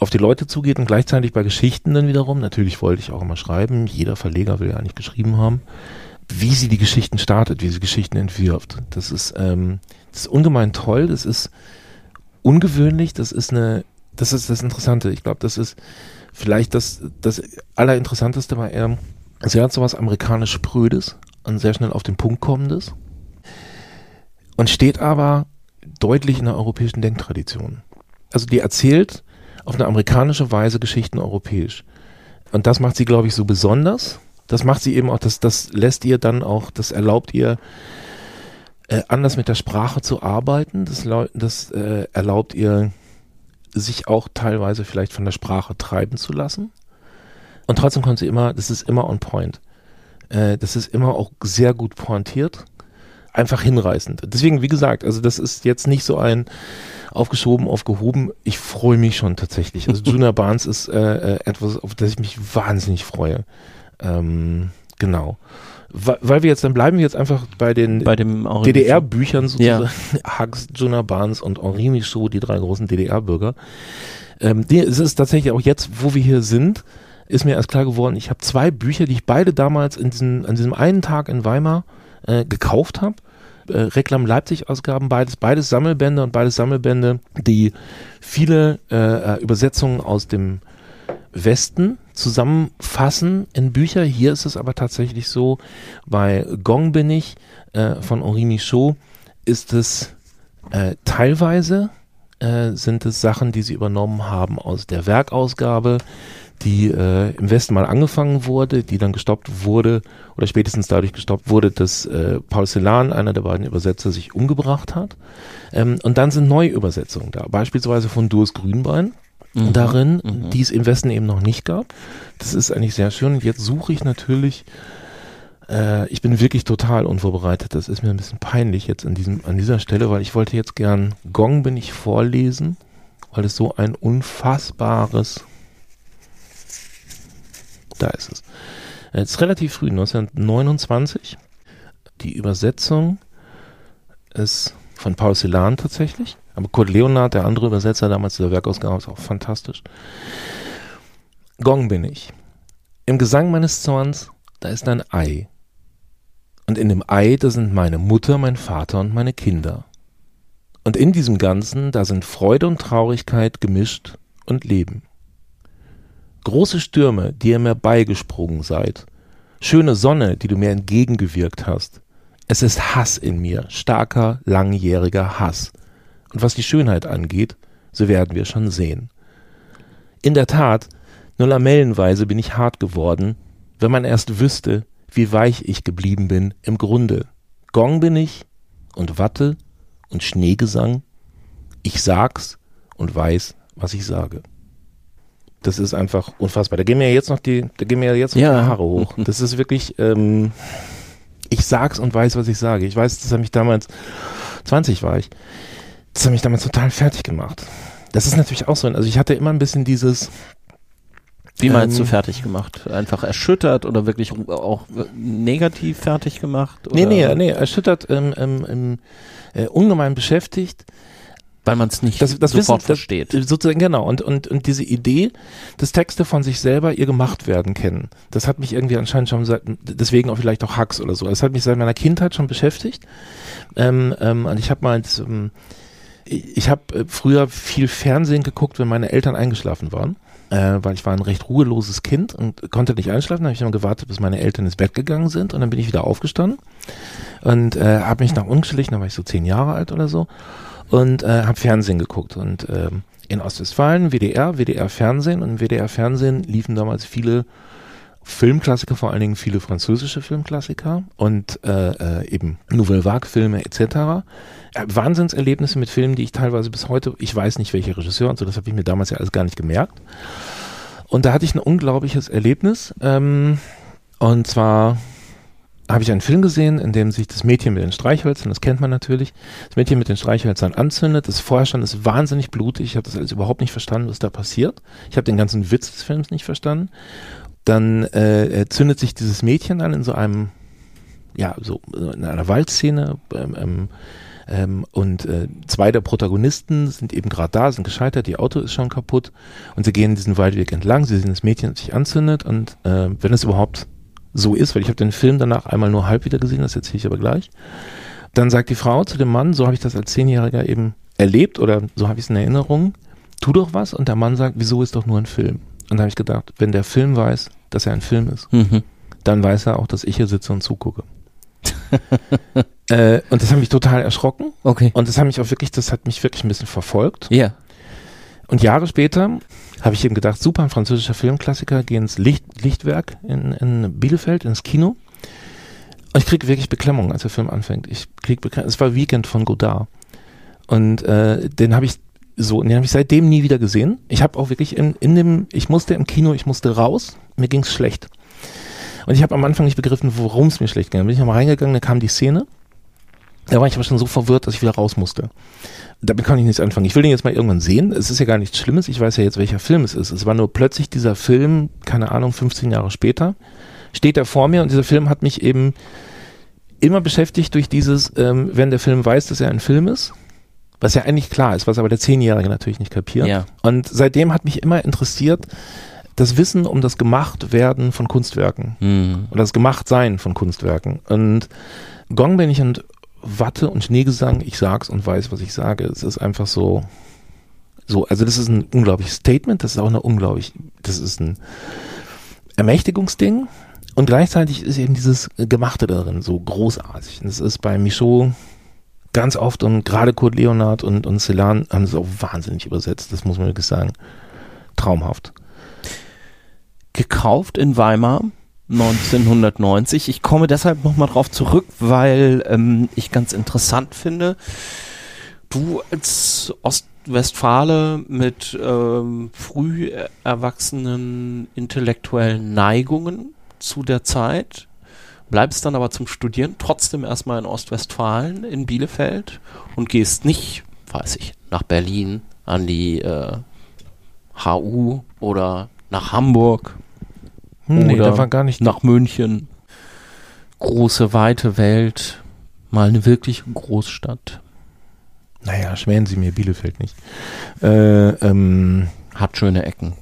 auf die Leute zugeht und gleichzeitig bei Geschichten dann wiederum, natürlich wollte ich auch immer schreiben, jeder Verleger will ja eigentlich geschrieben haben, wie sie die Geschichten startet, wie sie Geschichten entwirft. Das ist, ähm, das ist ungemein toll, das ist ungewöhnlich, das ist eine, das ist das Interessante. Ich glaube, das ist Vielleicht das, das Allerinteressanteste war er, sie hat so was amerikanisch Sprödes und sehr schnell auf den Punkt kommendes und steht aber deutlich in der europäischen Denktradition. Also die erzählt auf eine amerikanische Weise Geschichten europäisch. Und das macht sie, glaube ich, so besonders. Das macht sie eben auch, das, das lässt ihr dann auch, das erlaubt ihr, äh, anders mit der Sprache zu arbeiten. Das, das äh, erlaubt ihr, sich auch teilweise vielleicht von der Sprache treiben zu lassen. Und trotzdem kommt sie immer, das ist immer on point. Äh, das ist immer auch sehr gut pointiert. Einfach hinreißend. Deswegen, wie gesagt, also das ist jetzt nicht so ein aufgeschoben, aufgehoben. Ich freue mich schon tatsächlich. Also Junior Barnes ist äh, äh, etwas, auf das ich mich wahnsinnig freue. Ähm, genau weil wir jetzt, dann bleiben wir jetzt einfach bei den bei DDR-Büchern sozusagen. Ja. Hux, Jonah Barnes und Henri Michaud, die drei großen DDR-Bürger. Ähm, die, es ist tatsächlich auch jetzt, wo wir hier sind, ist mir erst klar geworden, ich habe zwei Bücher, die ich beide damals in diesem, an diesem einen Tag in Weimar äh, gekauft habe. Äh, Reklam Leipzig Ausgaben, beides, beides Sammelbände und beides Sammelbände, die viele äh Übersetzungen aus dem Westen zusammenfassen in Bücher. Hier ist es aber tatsächlich so, bei Gong bin ich äh, von Henri Michaud ist es äh, teilweise äh, sind es Sachen, die sie übernommen haben aus der Werkausgabe, die äh, im Westen mal angefangen wurde, die dann gestoppt wurde oder spätestens dadurch gestoppt wurde, dass äh, Paul Celan, einer der beiden Übersetzer, sich umgebracht hat. Ähm, und dann sind Neuübersetzungen da, beispielsweise von Durs Grünbein, mhm. darin, mhm. die es im Westen eben noch nicht gab. Das ist eigentlich sehr schön. Und jetzt suche ich natürlich, äh, ich bin wirklich total unvorbereitet. Das ist mir ein bisschen peinlich jetzt an, diesem, an dieser Stelle, weil ich wollte jetzt gern Gong bin ich vorlesen, weil es so ein unfassbares, da ist es. Es ist relativ früh, 1929. Die Übersetzung ist von Paul Celan tatsächlich. Aber Kurt Leonard, der andere Übersetzer damals der Werkausgabe, ist auch fantastisch. Gong bin ich. Im Gesang meines Zorns, da ist ein Ei. Und in dem Ei, da sind meine Mutter, mein Vater und meine Kinder. Und in diesem Ganzen, da sind Freude und Traurigkeit gemischt und Leben. Große Stürme, die ihr mir beigesprungen seid. Schöne Sonne, die du mir entgegengewirkt hast. Es ist Hass in mir, starker, langjähriger Hass. Und was die Schönheit angeht, so werden wir schon sehen. In der Tat, nur lamellenweise bin ich hart geworden, wenn man erst wüsste, wie weich ich geblieben bin im Grunde. Gong bin ich und Watte und Schneegesang. Ich sag's und weiß, was ich sage. Das ist einfach unfassbar. Da gehen mir jetzt noch die, da gehen mir jetzt noch ja. die Haare hoch. Das ist wirklich, ähm, ich sag's und weiß, was ich sage. Ich weiß, das hat mich damals, 20 war ich, das hat mich damals total fertig gemacht. Das ist natürlich auch so. Also ich hatte immer ein bisschen dieses. Wie meinst ähm, du fertig gemacht? Einfach erschüttert oder wirklich auch negativ fertig gemacht? Oder? Nee, nee, nee, erschüttert, ähm, ähm, ähm äh, ungemein beschäftigt. Weil man es nicht das, das sofort Wissen, versteht. Das, sozusagen, genau. Und, und, und diese Idee, dass Texte von sich selber ihr gemacht werden kennen, das hat mich irgendwie anscheinend schon seit, deswegen auch vielleicht auch Hacks oder so. Das hat mich seit meiner Kindheit schon beschäftigt. Ähm, ähm, und ich habe mal, das, ähm, ich habe äh, früher viel Fernsehen geguckt, wenn meine Eltern eingeschlafen waren, äh, weil ich war ein recht ruheloses Kind und konnte nicht einschlafen. Da habe ich immer gewartet, bis meine Eltern ins Bett gegangen sind und dann bin ich wieder aufgestanden und äh, habe mich nach unten geschlichen. Da war ich so zehn Jahre alt oder so und äh, habe Fernsehen geguckt und äh, in Ostwestfalen WDR, WDR Fernsehen und WDR Fernsehen liefen damals viele Filmklassiker, vor allen Dingen viele französische Filmklassiker und äh, äh, eben Nouvelle Vague-Filme etc. Äh, Wahnsinnserlebnisse mit Filmen, die ich teilweise bis heute, ich weiß nicht welche Regisseur und so, das habe ich mir damals ja alles gar nicht gemerkt. Und da hatte ich ein unglaubliches Erlebnis. Ähm, und zwar habe ich einen Film gesehen, in dem sich das Mädchen mit den Streichhölzern, das kennt man natürlich, das Mädchen mit den Streichhölzern anzündet. Das Vorherstand ist wahnsinnig blutig. Ich habe das alles überhaupt nicht verstanden, was da passiert. Ich habe den ganzen Witz des Films nicht verstanden dann äh, zündet sich dieses Mädchen an in so einem, ja, so in einer Waldszene. Ähm, ähm, ähm, und äh, zwei der Protagonisten sind eben gerade da, sind gescheitert, die Auto ist schon kaputt und sie gehen diesen Waldweg entlang, sie sehen das Mädchen, das sich anzündet und äh, wenn es überhaupt so ist, weil ich habe den Film danach einmal nur halb wieder gesehen, das erzähle ich aber gleich, dann sagt die Frau zu dem Mann, so habe ich das als Zehnjähriger eben erlebt oder so habe ich es in Erinnerung, tu doch was und der Mann sagt, wieso ist doch nur ein Film? Und da habe ich gedacht, wenn der Film weiß, dass er ein Film ist, mhm. dann weiß er auch, dass ich hier sitze und zugucke. äh, und das hat mich total erschrocken. Okay. Und das hat mich auch wirklich, das hat mich wirklich ein bisschen verfolgt. Ja. Yeah. Und Jahre später habe ich eben gedacht, super, ein französischer Filmklassiker, geh ins Licht, Lichtwerk in, in Bielefeld, ins Kino. Und ich kriege wirklich Beklemmung, als der Film anfängt. Ich krieg Beklemmung. Es war Weekend von Godard. Und äh, den habe ich so, den habe ich seitdem nie wieder gesehen. Ich habe auch wirklich in, in dem, ich musste im Kino, ich musste raus, mir ging's schlecht. Und ich habe am Anfang nicht begriffen, worum es mir schlecht ging. Dann bin ich nochmal reingegangen, da kam die Szene. Da war ich aber schon so verwirrt, dass ich wieder raus musste. Damit kann ich nichts anfangen. Ich will den jetzt mal irgendwann sehen. Es ist ja gar nichts Schlimmes. Ich weiß ja jetzt, welcher Film es ist. Es war nur plötzlich dieser Film, keine Ahnung, 15 Jahre später, steht er vor mir und dieser Film hat mich eben immer beschäftigt durch dieses, ähm, wenn der Film weiß, dass er ein Film ist, was ja eigentlich klar ist, was aber der Zehnjährige natürlich nicht kapiert. Ja. Und seitdem hat mich immer interessiert, das Wissen um das Gemachtwerden von Kunstwerken Hm. oder das Gemachtsein von Kunstwerken. Und Gong bin ich und Watte und Schneegesang, ich sag's und weiß, was ich sage. Es ist einfach so, so, also das ist ein unglaubliches Statement, das ist auch eine unglaublich, das ist ein Ermächtigungsding und gleichzeitig ist eben dieses Gemachte darin so großartig. Und das ist bei Michaud ganz oft und gerade Kurt Leonard und, und Celan haben es auch wahnsinnig übersetzt, das muss man wirklich sagen. Traumhaft. gekauft in Weimar 1990. Ich komme deshalb nochmal drauf zurück, weil ähm, ich ganz interessant finde, du als Ostwestfale mit ähm, früh erwachsenen intellektuellen Neigungen zu der Zeit, bleibst dann aber zum Studieren trotzdem erstmal in Ostwestfalen, in Bielefeld und gehst nicht, weiß ich, nach Berlin an die äh, HU oder nach Hamburg Hm, nee, Oder da war gar nicht nach München. Große, weite Welt. Mal eine wirkliche Großstadt. Naja, schmähen Sie mir Bielefeld nicht. Äh, ähm, Hat schöne Ecken.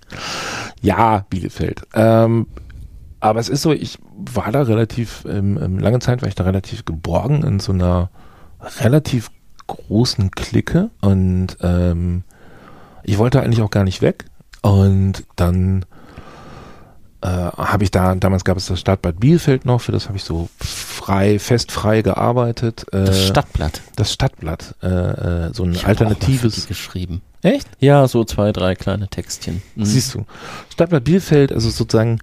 ja, Bielefeld. Ähm, aber es ist so, ich war da relativ, ähm, ähm, lange Zeit war ich da relativ geborgen in so einer relativ großen Clique und ähm, ich wollte eigentlich auch gar nicht weg. Und dann äh, habe ich da, damals gab es das Stadtbad Bielefeld noch, für das habe ich so frei, festfrei gearbeitet. Äh, Das Stadtblatt. das Stadtblatt, äh, äh, so ein Ich alternatives. geschrieben. Echt? Ja, so zwei, drei kleine Textchen. Mhm. Siehst du. Stadtblatt Bielefeld, also sozusagen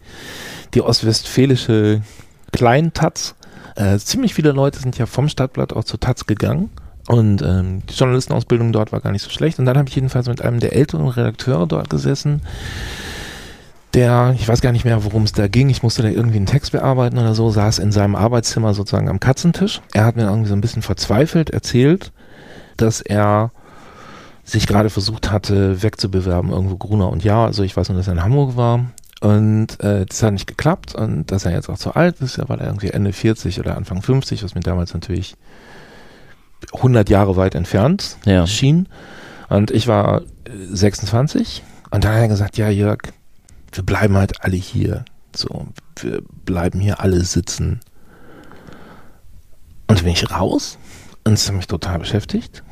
die ostwestfälische Kleintaz. Äh, ziemlich viele Leute sind ja vom Stadtblatt auch zur Taz gegangen. Und ähm, die Journalistenausbildung dort war gar nicht so schlecht. Und dann habe ich jedenfalls mit einem der älteren Redakteure dort gesessen, der, ich weiß gar nicht mehr, worum es da ging, ich musste da irgendwie einen Text bearbeiten oder so, saß in seinem Arbeitszimmer sozusagen am Katzentisch. Er hat mir irgendwie so ein bisschen verzweifelt erzählt, dass er sich gerade versucht hatte, wegzubewerben, irgendwo Gruner und Ja. Also ich weiß nur, dass er in Hamburg war. Und äh, das hat nicht geklappt und dass er jetzt auch zu alt ist, ja, weil er irgendwie Ende 40 oder Anfang 50, was mir damals natürlich 100 Jahre weit entfernt Ja. schien. Und ich war äh, 26 und dann hat er gesagt, ja Jörg, wir bleiben halt alle hier. So, wir bleiben hier alle sitzen. Und bin ich raus und es hat mich total beschäftigt.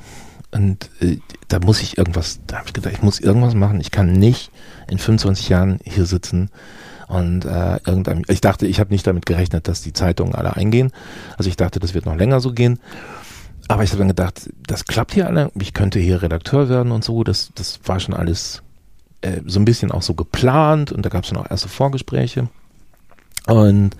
Und äh, da muss ich irgendwas, da habe ich gedacht, ich muss irgendwas machen. Ich kann nicht in 25 Jahren hier sitzen und äh, irgendein, ich dachte, ich habe nicht damit gerechnet, dass die Zeitungen alle eingehen. Also ich dachte, das wird noch länger so gehen. Aber ich habe dann gedacht, das klappt hier alle. Ich könnte hier Redakteur werden und so. Das, das war schon alles äh, so ein bisschen auch so geplant und da gab es dann auch erste Vorgespräche. Und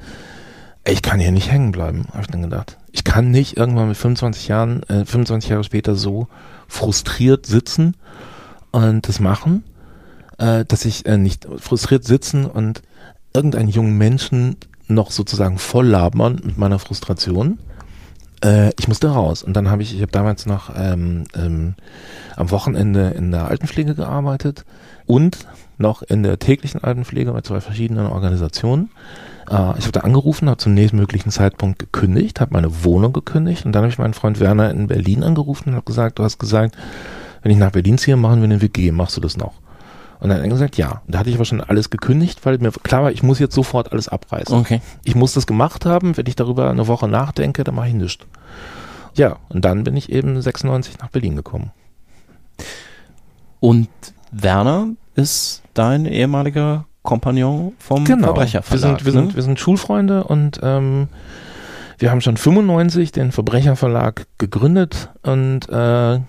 ich kann hier nicht hängen bleiben, habe ich dann gedacht. Ich kann nicht irgendwann mit 25 Jahren, äh, 25 Jahre später so frustriert sitzen und das machen, äh, dass ich äh, nicht frustriert sitzen und irgendeinen jungen Menschen noch sozusagen voll labern mit meiner Frustration. Äh, ich musste raus. Und dann habe ich, ich habe damals noch ähm, ähm, am Wochenende in der Altenpflege gearbeitet und noch in der täglichen Altenpflege bei zwei verschiedenen Organisationen. Äh, ich habe da angerufen, habe zum nächstmöglichen Zeitpunkt gekündigt, habe meine Wohnung gekündigt und dann habe ich meinen Freund Werner in Berlin angerufen und habe gesagt, du hast gesagt, wenn ich nach Berlin ziehe, machen wir eine WG, machst du das noch? Und dann hat er gesagt, ja. Und da hatte ich aber schon alles gekündigt, weil mir klar war, ich muss jetzt sofort alles abreißen. Okay. Ich muss das gemacht haben, wenn ich darüber eine Woche nachdenke, dann mache ich nichts. Ja, und dann bin ich eben 96 nach Berlin gekommen. Und Werner ist dein ehemaliger Kompagnon vom wir Verbrecherverlag. sind, wir, ne? sind, wir sind Schulfreunde und ähm, wir haben schon 95 den Verbrecherverlag gegründet und äh,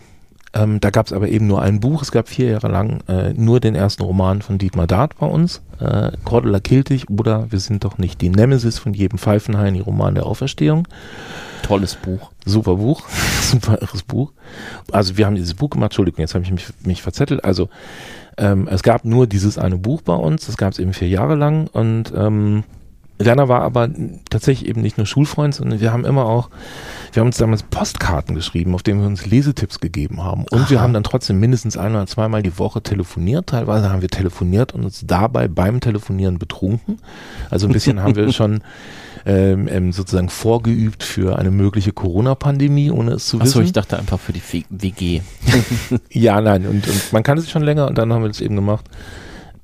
Ähm, da gab es aber eben nur ein Buch. Es gab vier Jahre lang äh, nur den ersten Roman von Dietmar Dart bei uns, äh, Cordula Kiltig oder Wir sind doch nicht die Nemesis von jedem Pfeifenhain, die Roman der Auferstehung. Tolles Buch. Super Buch, super irres Buch. Also wir haben dieses Buch gemacht, Entschuldigung, jetzt habe ich mich, mich verzettelt. Also ähm, es gab nur dieses eine Buch bei uns, das gab es eben vier Jahre lang und ähm, Werner war aber tatsächlich eben nicht nur Schulfreund, sondern wir haben immer auch, wir haben uns damals Postkarten geschrieben, auf denen wir uns Lesetipps gegeben haben. Und Aha. wir haben dann trotzdem mindestens ein oder zweimal die Woche telefoniert. Teilweise haben wir telefoniert und uns dabei beim Telefonieren betrunken. Also ein bisschen haben wir schon ähm, ähm, sozusagen vorgeübt für eine mögliche Corona-Pandemie, ohne es zu wissen. Achso, ich dachte einfach für die WG. ja, nein, und, und man kann es schon länger und dann haben wir das eben gemacht.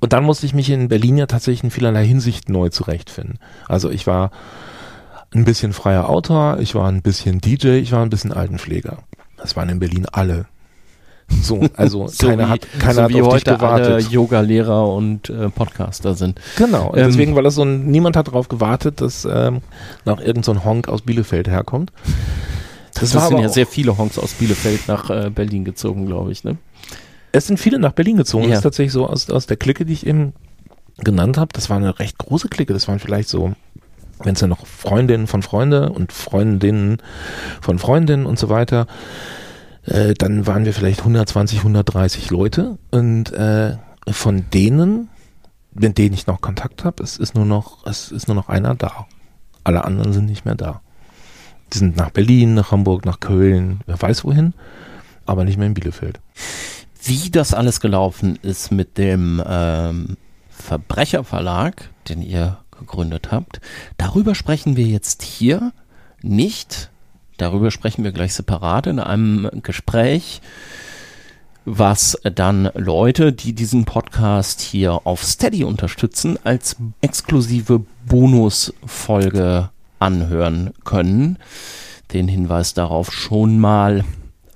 Und dann musste ich mich in Berlin ja tatsächlich in vielerlei Hinsicht neu zurechtfinden. Also ich war ein bisschen freier Autor, ich war ein bisschen DJ, ich war ein bisschen Altenpfleger. Das waren in Berlin alle. So, also so keiner wie, hat, keiner so hat wie auf heute dich gewartet. Alle Yoga-Lehrer und äh, Podcaster sind. Genau. Ähm, deswegen, weil das so ein, niemand hat darauf gewartet, dass ähm, noch irgendein so Honk aus Bielefeld herkommt. Das, das sind ja sehr viele Honks aus Bielefeld nach äh, Berlin gezogen, glaube ich, ne? Es sind viele nach Berlin gezogen. Ja. Das ist tatsächlich so aus, aus der Clique, die ich eben genannt habe. Das war eine recht große Clique. Das waren vielleicht so, wenn es ja noch Freundinnen von Freunde und Freundinnen von Freundinnen und so weiter, äh, dann waren wir vielleicht 120, 130 Leute und äh, von denen, mit denen ich noch Kontakt habe, es ist nur noch, es ist nur noch einer da. Alle anderen sind nicht mehr da. Die sind nach Berlin, nach Hamburg, nach Köln, wer weiß wohin, aber nicht mehr in Bielefeld wie das alles gelaufen ist mit dem ähm, Verbrecherverlag, den ihr gegründet habt. Darüber sprechen wir jetzt hier nicht. Darüber sprechen wir gleich separat in einem Gespräch, was dann Leute, die diesen Podcast hier auf Steady unterstützen, als exklusive Bonusfolge anhören können. Den Hinweis darauf schon mal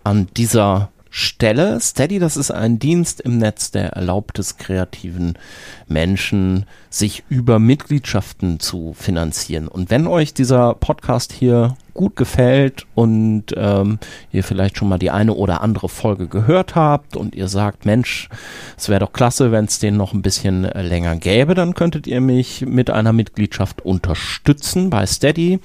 an dieser Stelle. Steady, das ist ein Dienst im Netz, der erlaubt es kreativen Menschen, sich über Mitgliedschaften zu finanzieren. Und wenn euch dieser Podcast hier gut gefällt und ähm, ihr vielleicht schon mal die eine oder andere Folge gehört habt und ihr sagt, Mensch, es wäre doch klasse, wenn es den noch ein bisschen länger gäbe, dann könntet ihr mich mit einer Mitgliedschaft unterstützen bei Steady.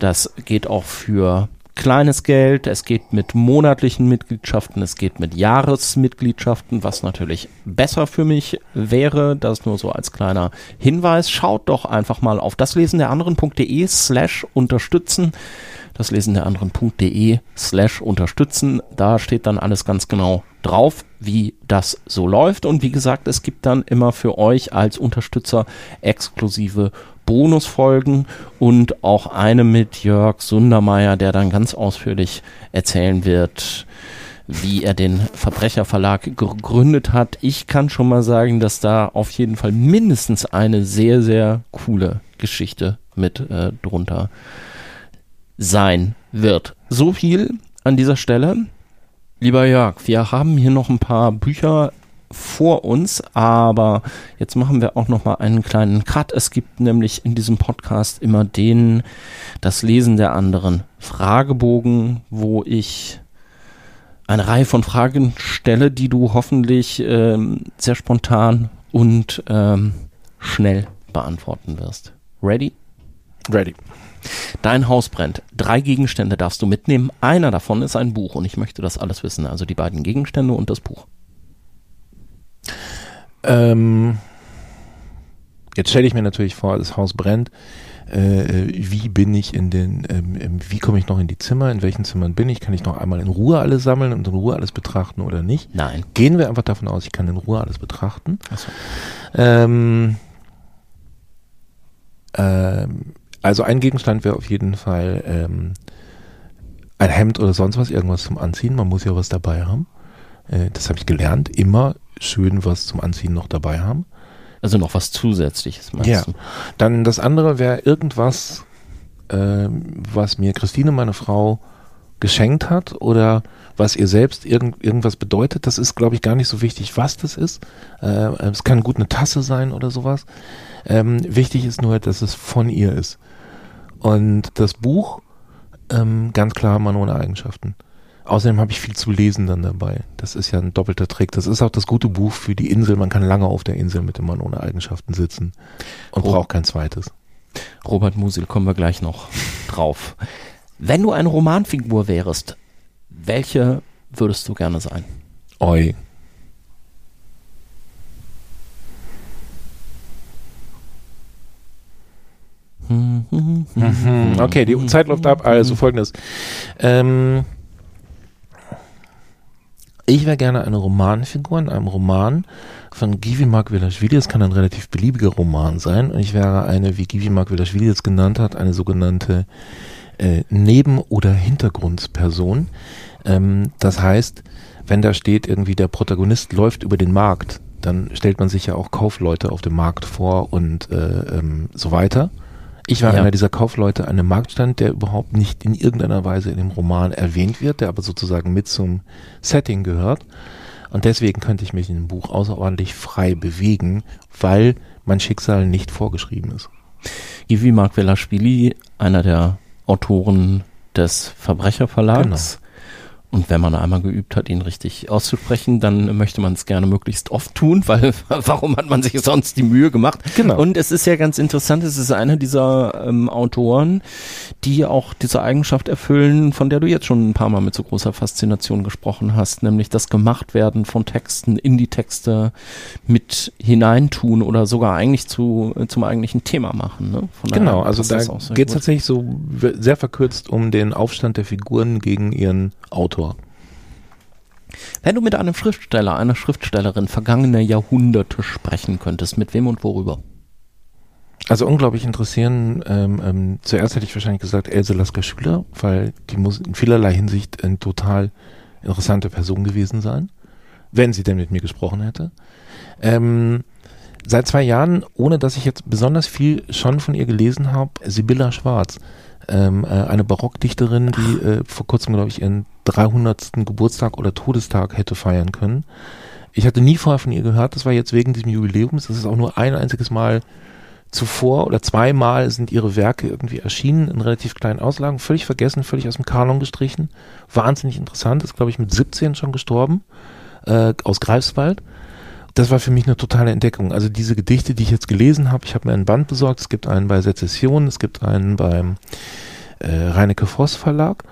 Das geht auch für kleines Geld, es geht mit monatlichen Mitgliedschaften, es geht mit Jahresmitgliedschaften, was natürlich besser für mich wäre. Das nur so als kleiner Hinweis. Schaut doch einfach mal auf daslesen der anderen.de slash unterstützen. Das lesen der anderen.de slash unterstützen. Da steht dann alles ganz genau drauf, wie das so läuft. Und wie gesagt, es gibt dann immer für euch als Unterstützer exklusive Bonusfolgen und auch eine mit Jörg Sundermeier, der dann ganz ausführlich erzählen wird, wie er den Verbrecherverlag gegründet hat. Ich kann schon mal sagen, dass da auf jeden Fall mindestens eine sehr, sehr coole Geschichte mit äh, drunter sein wird. So viel an dieser Stelle. Lieber Jörg, wir haben hier noch ein paar Bücher vor uns, aber jetzt machen wir auch noch mal einen kleinen Cut. Es gibt nämlich in diesem Podcast immer den das Lesen der anderen Fragebogen, wo ich eine Reihe von Fragen stelle, die du hoffentlich ähm, sehr spontan und ähm, schnell beantworten wirst. Ready? Ready. Dein Haus brennt. Drei Gegenstände darfst du mitnehmen. Einer davon ist ein Buch und ich möchte das alles wissen. Also die beiden Gegenstände und das Buch. Ähm, jetzt stelle ich mir natürlich vor, das Haus brennt. Äh, wie bin ich in den, ähm, ähm, wie komme ich noch in die Zimmer? In welchen Zimmern bin ich? Kann ich noch einmal in Ruhe alles sammeln und in Ruhe alles betrachten oder nicht? Nein. Gehen wir einfach davon aus, ich kann in Ruhe alles betrachten. So. Ähm, ähm, also ein Gegenstand wäre auf jeden Fall ähm, ein Hemd oder sonst was, irgendwas zum Anziehen. Man muss ja was dabei haben. Äh, das habe ich gelernt. Immer schön was zum Anziehen noch dabei haben. Also noch was Zusätzliches meinst ja. du? Dann das andere wäre irgendwas, äh, was mir Christine, meine Frau, geschenkt hat oder was ihr selbst irgend, irgendwas bedeutet. Das ist, glaube ich, gar nicht so wichtig, was das ist. Äh, es kann gut eine Tasse sein oder sowas. Ähm, wichtig ist nur, dass es von ihr ist. Und das Buch, ähm, ganz klar Manona Eigenschaften. Außerdem habe ich viel zu lesen dann dabei. Das ist ja ein doppelter Trick. Das ist auch das gute Buch für die Insel. Man kann lange auf der Insel mit dem Mann ohne Eigenschaften sitzen und Oh. braucht kein zweites. Robert Musil, kommen wir gleich noch drauf. Wenn du eine Romanfigur wärst, welche würdest du gerne sein? Oi. Okay, die Zeit läuft ab. Also folgendes. Ähm, ich wäre gerne eine Romanfigur in einem Roman von Givi Markvelashvili. Es kann ein relativ beliebiger Roman sein. Und ich wäre eine, wie Givi Markvelashvili es genannt hat, eine sogenannte äh, Neben- oder Hintergrundperson. Ähm, das heißt, wenn da steht, irgendwie der Protagonist läuft über den Markt, dann stellt man sich ja auch Kaufleute auf dem Markt vor und äh, ähm, so weiter. Ich war Ja. einer dieser Kaufleute an einem Marktstand, der überhaupt nicht in irgendeiner Weise in dem Roman erwähnt wird, der aber sozusagen mit zum Setting gehört. Und deswegen könnte ich mich in dem Buch außerordentlich frei bewegen, weil mein Schicksal nicht vorgeschrieben ist. Ivi Markvelashvili, einer der Autoren des Verbrecherverlags. Und wenn man einmal geübt hat, ihn richtig auszusprechen, dann möchte man es gerne möglichst oft tun, weil warum hat man sich sonst die Mühe gemacht? Genau. Und es ist ja ganz interessant, es ist einer dieser ähm, Autoren, die auch diese Eigenschaft erfüllen, von der du jetzt schon ein paar Mal mit so großer Faszination gesprochen hast, nämlich das Gemachtwerden von Texten in die Texte mit hineintun oder sogar eigentlich zu, äh, zum eigentlichen Thema machen. Ne? Genau, also da geht es tatsächlich so sehr verkürzt um den Aufstand der Figuren gegen ihren Autor. Wenn du mit einem Schriftsteller, einer Schriftstellerin vergangener Jahrhunderte sprechen könntest, mit wem und worüber? Also unglaublich interessieren, ähm, ähm, zuerst hätte ich wahrscheinlich gesagt Else Lasker Schüler, weil die muss in vielerlei Hinsicht eine total interessante Person gewesen sein, wenn sie denn mit mir gesprochen hätte. Ähm, seit zwei Jahren, ohne dass ich jetzt besonders viel schon von ihr gelesen habe, Sibylla Schwarz, ähm, äh, eine Barockdichterin, die äh, vor kurzem, glaube ich, ihren 300. Geburtstag oder Todestag hätte feiern können. Ich hatte nie vorher von ihr gehört, das war jetzt wegen diesem Jubiläums, das ist auch nur ein einziges Mal zuvor oder zweimal sind ihre Werke irgendwie erschienen in relativ kleinen Auslagen, völlig vergessen, völlig aus dem Kanon gestrichen. Wahnsinnig interessant, ist glaube ich mit 17 schon gestorben, äh, aus Greifswald. Das war für mich eine totale Entdeckung. Also diese Gedichte, die ich jetzt gelesen habe, ich habe mir ein Band besorgt, es gibt einen bei Sezession, es gibt einen beim äh, Reinecke Voss Verlag.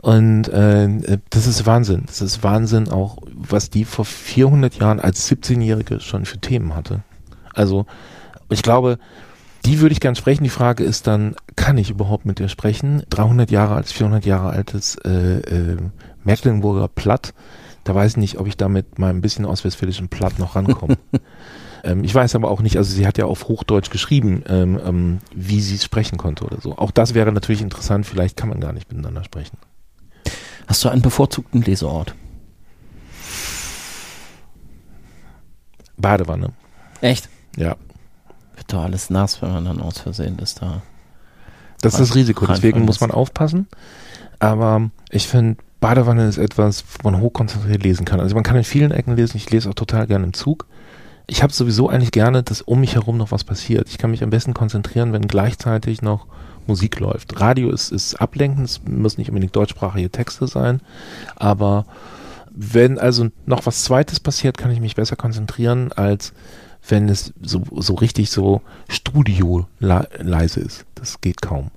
Und äh, das ist Wahnsinn. Das ist Wahnsinn auch, was die vor 400 Jahren als 17-Jährige schon für Themen hatte. Also ich glaube, die würde ich gern sprechen. Die Frage ist dann, kann ich überhaupt mit ihr sprechen? 300 Jahre alt, 400 Jahre altes äh, äh, Mecklenburger Platt. Da weiß ich nicht, ob ich da mit meinem bisschen ostwestfälischen Platt noch rankomme. ähm, ich weiß aber auch nicht, also sie hat ja auf Hochdeutsch geschrieben, ähm, ähm, wie sie es sprechen konnte oder so. Auch das wäre natürlich interessant. Vielleicht kann man gar nicht miteinander sprechen. Hast du einen bevorzugten Leseort? Badewanne. Echt? Ja. Wird doch alles nass, wenn man dann aus Versehen ist da. Das ist das Risiko, deswegen muss man aufpassen. Aber ich finde, Badewanne ist etwas, wo man hochkonzentriert lesen kann. Also man kann in vielen Ecken lesen. Ich lese auch total gerne im Zug. Ich habe sowieso eigentlich gerne, dass um mich herum noch was passiert. Ich kann mich am besten konzentrieren, wenn gleichzeitig noch Musik läuft. Radio ist, ist ablenkend, es müssen nicht unbedingt deutschsprachige Texte sein, aber wenn also noch was Zweites passiert, kann ich mich besser konzentrieren, als wenn es so, so richtig so studio leise ist. Das geht kaum.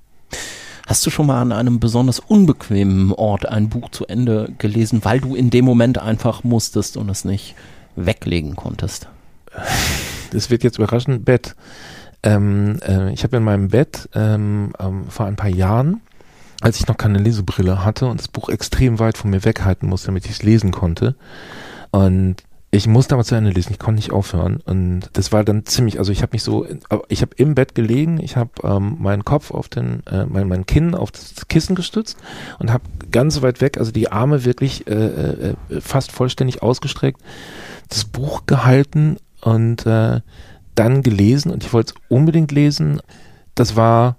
Hast du schon mal an einem besonders unbequemen Ort ein Buch zu Ende gelesen, weil du in dem Moment einfach musstest und es nicht weglegen konntest? Das wird jetzt überraschen. Bett. Ähm, äh, ich habe in meinem Bett ähm, ähm, vor ein paar Jahren, als ich noch keine Lesebrille hatte und das Buch extrem weit von mir weghalten musste, damit ich es lesen konnte. Und ich musste aber zu Ende lesen, ich konnte nicht aufhören. Und das war dann ziemlich, also ich habe mich so, ich habe im Bett gelegen, ich habe ähm, meinen Kopf auf den, äh, mein, mein Kinn auf das Kissen gestützt und habe ganz weit weg, also die Arme wirklich äh, äh, fast vollständig ausgestreckt, das Buch gehalten und äh, dann gelesen und ich wollte es unbedingt lesen. Das war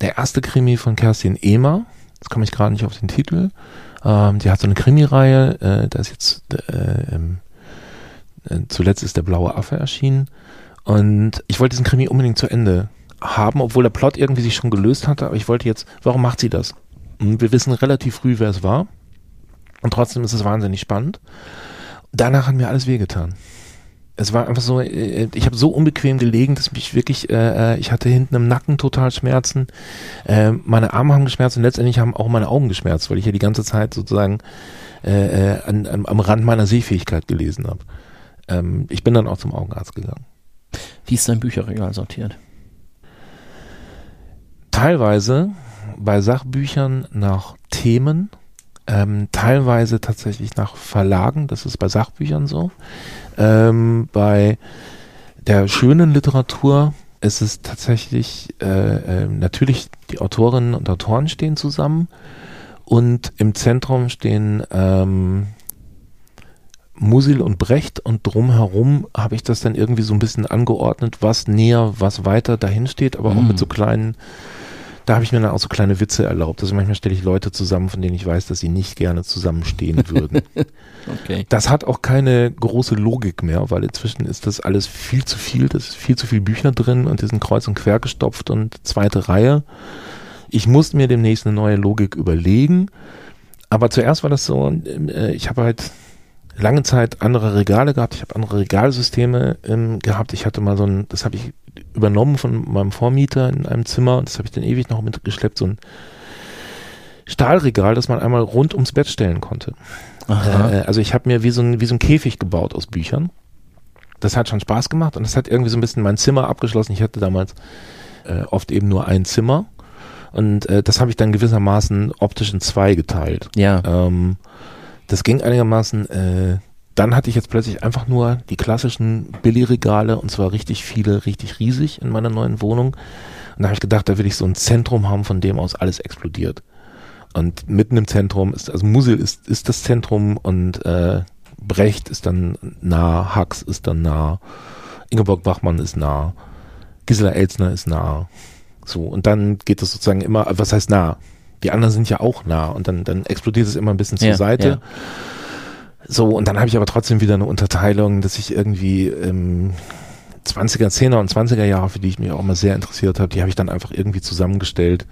der erste Krimi von Kerstin Ehmer. Jetzt komme ich gerade nicht auf den Titel. Ähm, die hat so eine Krimireihe, äh, da ist jetzt äh, äh, zuletzt ist der blaue Affe erschienen. Und ich wollte diesen Krimi unbedingt zu Ende haben, obwohl der Plot irgendwie sich schon gelöst hatte, aber ich wollte jetzt, warum macht sie das? Und wir wissen relativ früh, wer es war. Und trotzdem ist es wahnsinnig spannend. Danach hat mir alles wehgetan. Es war einfach so, äh, ich habe so unbequem gelegen, dass mich wirklich, äh, äh, ich hatte hinten im Nacken total Schmerzen, äh, meine Arme haben geschmerzt und letztendlich haben auch meine Augen geschmerzt, weil ich ja die ganze Zeit sozusagen äh, äh an, an, am Rand meiner Sehfähigkeit gelesen habe. Ähm, ich bin dann auch zum Augenarzt gegangen. Wie ist dein Bücherregal sortiert? Teilweise bei Sachbüchern nach Themen, ähm, teilweise tatsächlich nach Verlagen, das ist bei Sachbüchern so. Ähm, bei der schönen Literatur ist es tatsächlich, äh, äh, natürlich die Autorinnen und Autoren stehen zusammen und im Zentrum stehen ähm, Musil und Brecht und drumherum habe ich das dann irgendwie so ein bisschen angeordnet, was näher, was weiter dahin steht, aber auch mit so mm. kleinen da habe ich mir dann auch so kleine Witze erlaubt. Also manchmal stelle ich Leute zusammen, von denen ich weiß, dass sie nicht gerne zusammenstehen würden. okay. Das hat auch keine große Logik mehr, weil inzwischen ist das alles viel zu viel. Das ist viel zu viel Bücher drin und die sind kreuz und quer gestopft und zweite Reihe. Ich muss mir demnächst eine neue Logik überlegen. Aber zuerst war das so, äh, ich habe halt lange Zeit andere Regale gehabt. Ich habe andere Regalsysteme ähm, gehabt. Ich hatte mal so ein, das habe ich übernommen von meinem Vormieter in einem Zimmer und das habe ich dann ewig noch mitgeschleppt, so ein Stahlregal, das man einmal rund ums Bett stellen konnte. Äh, also ich habe mir wie so, ein, wie so ein Käfig gebaut aus Büchern. Das hat schon Spaß gemacht und das hat irgendwie so ein bisschen mein Zimmer abgeschlossen. Ich hatte damals äh, oft eben nur ein Zimmer und äh, das habe ich dann gewissermaßen optisch in zwei geteilt. Ja. Ähm, das ging einigermaßen äh, dann hatte ich jetzt plötzlich einfach nur die klassischen Billigregale und zwar richtig viele, richtig riesig in meiner neuen Wohnung. Und da habe ich gedacht, da will ich so ein Zentrum haben, von dem aus alles explodiert. Und mitten im Zentrum ist, also Musil ist, ist das Zentrum und äh, Brecht ist dann nah, Hax ist dann nah, Ingeborg Bachmann ist nah, Gisela Elsner ist nah. So, und dann geht es sozusagen immer, was heißt nah? Die anderen sind ja auch nah und dann, dann explodiert es immer ein bisschen zur ja, Seite. Ja. So, und dann habe ich aber trotzdem wieder eine Unterteilung, dass ich irgendwie ähm, 20er, 10er und 20er Jahre, für die ich mich auch mal sehr interessiert habe, die habe ich dann einfach irgendwie zusammengestellt.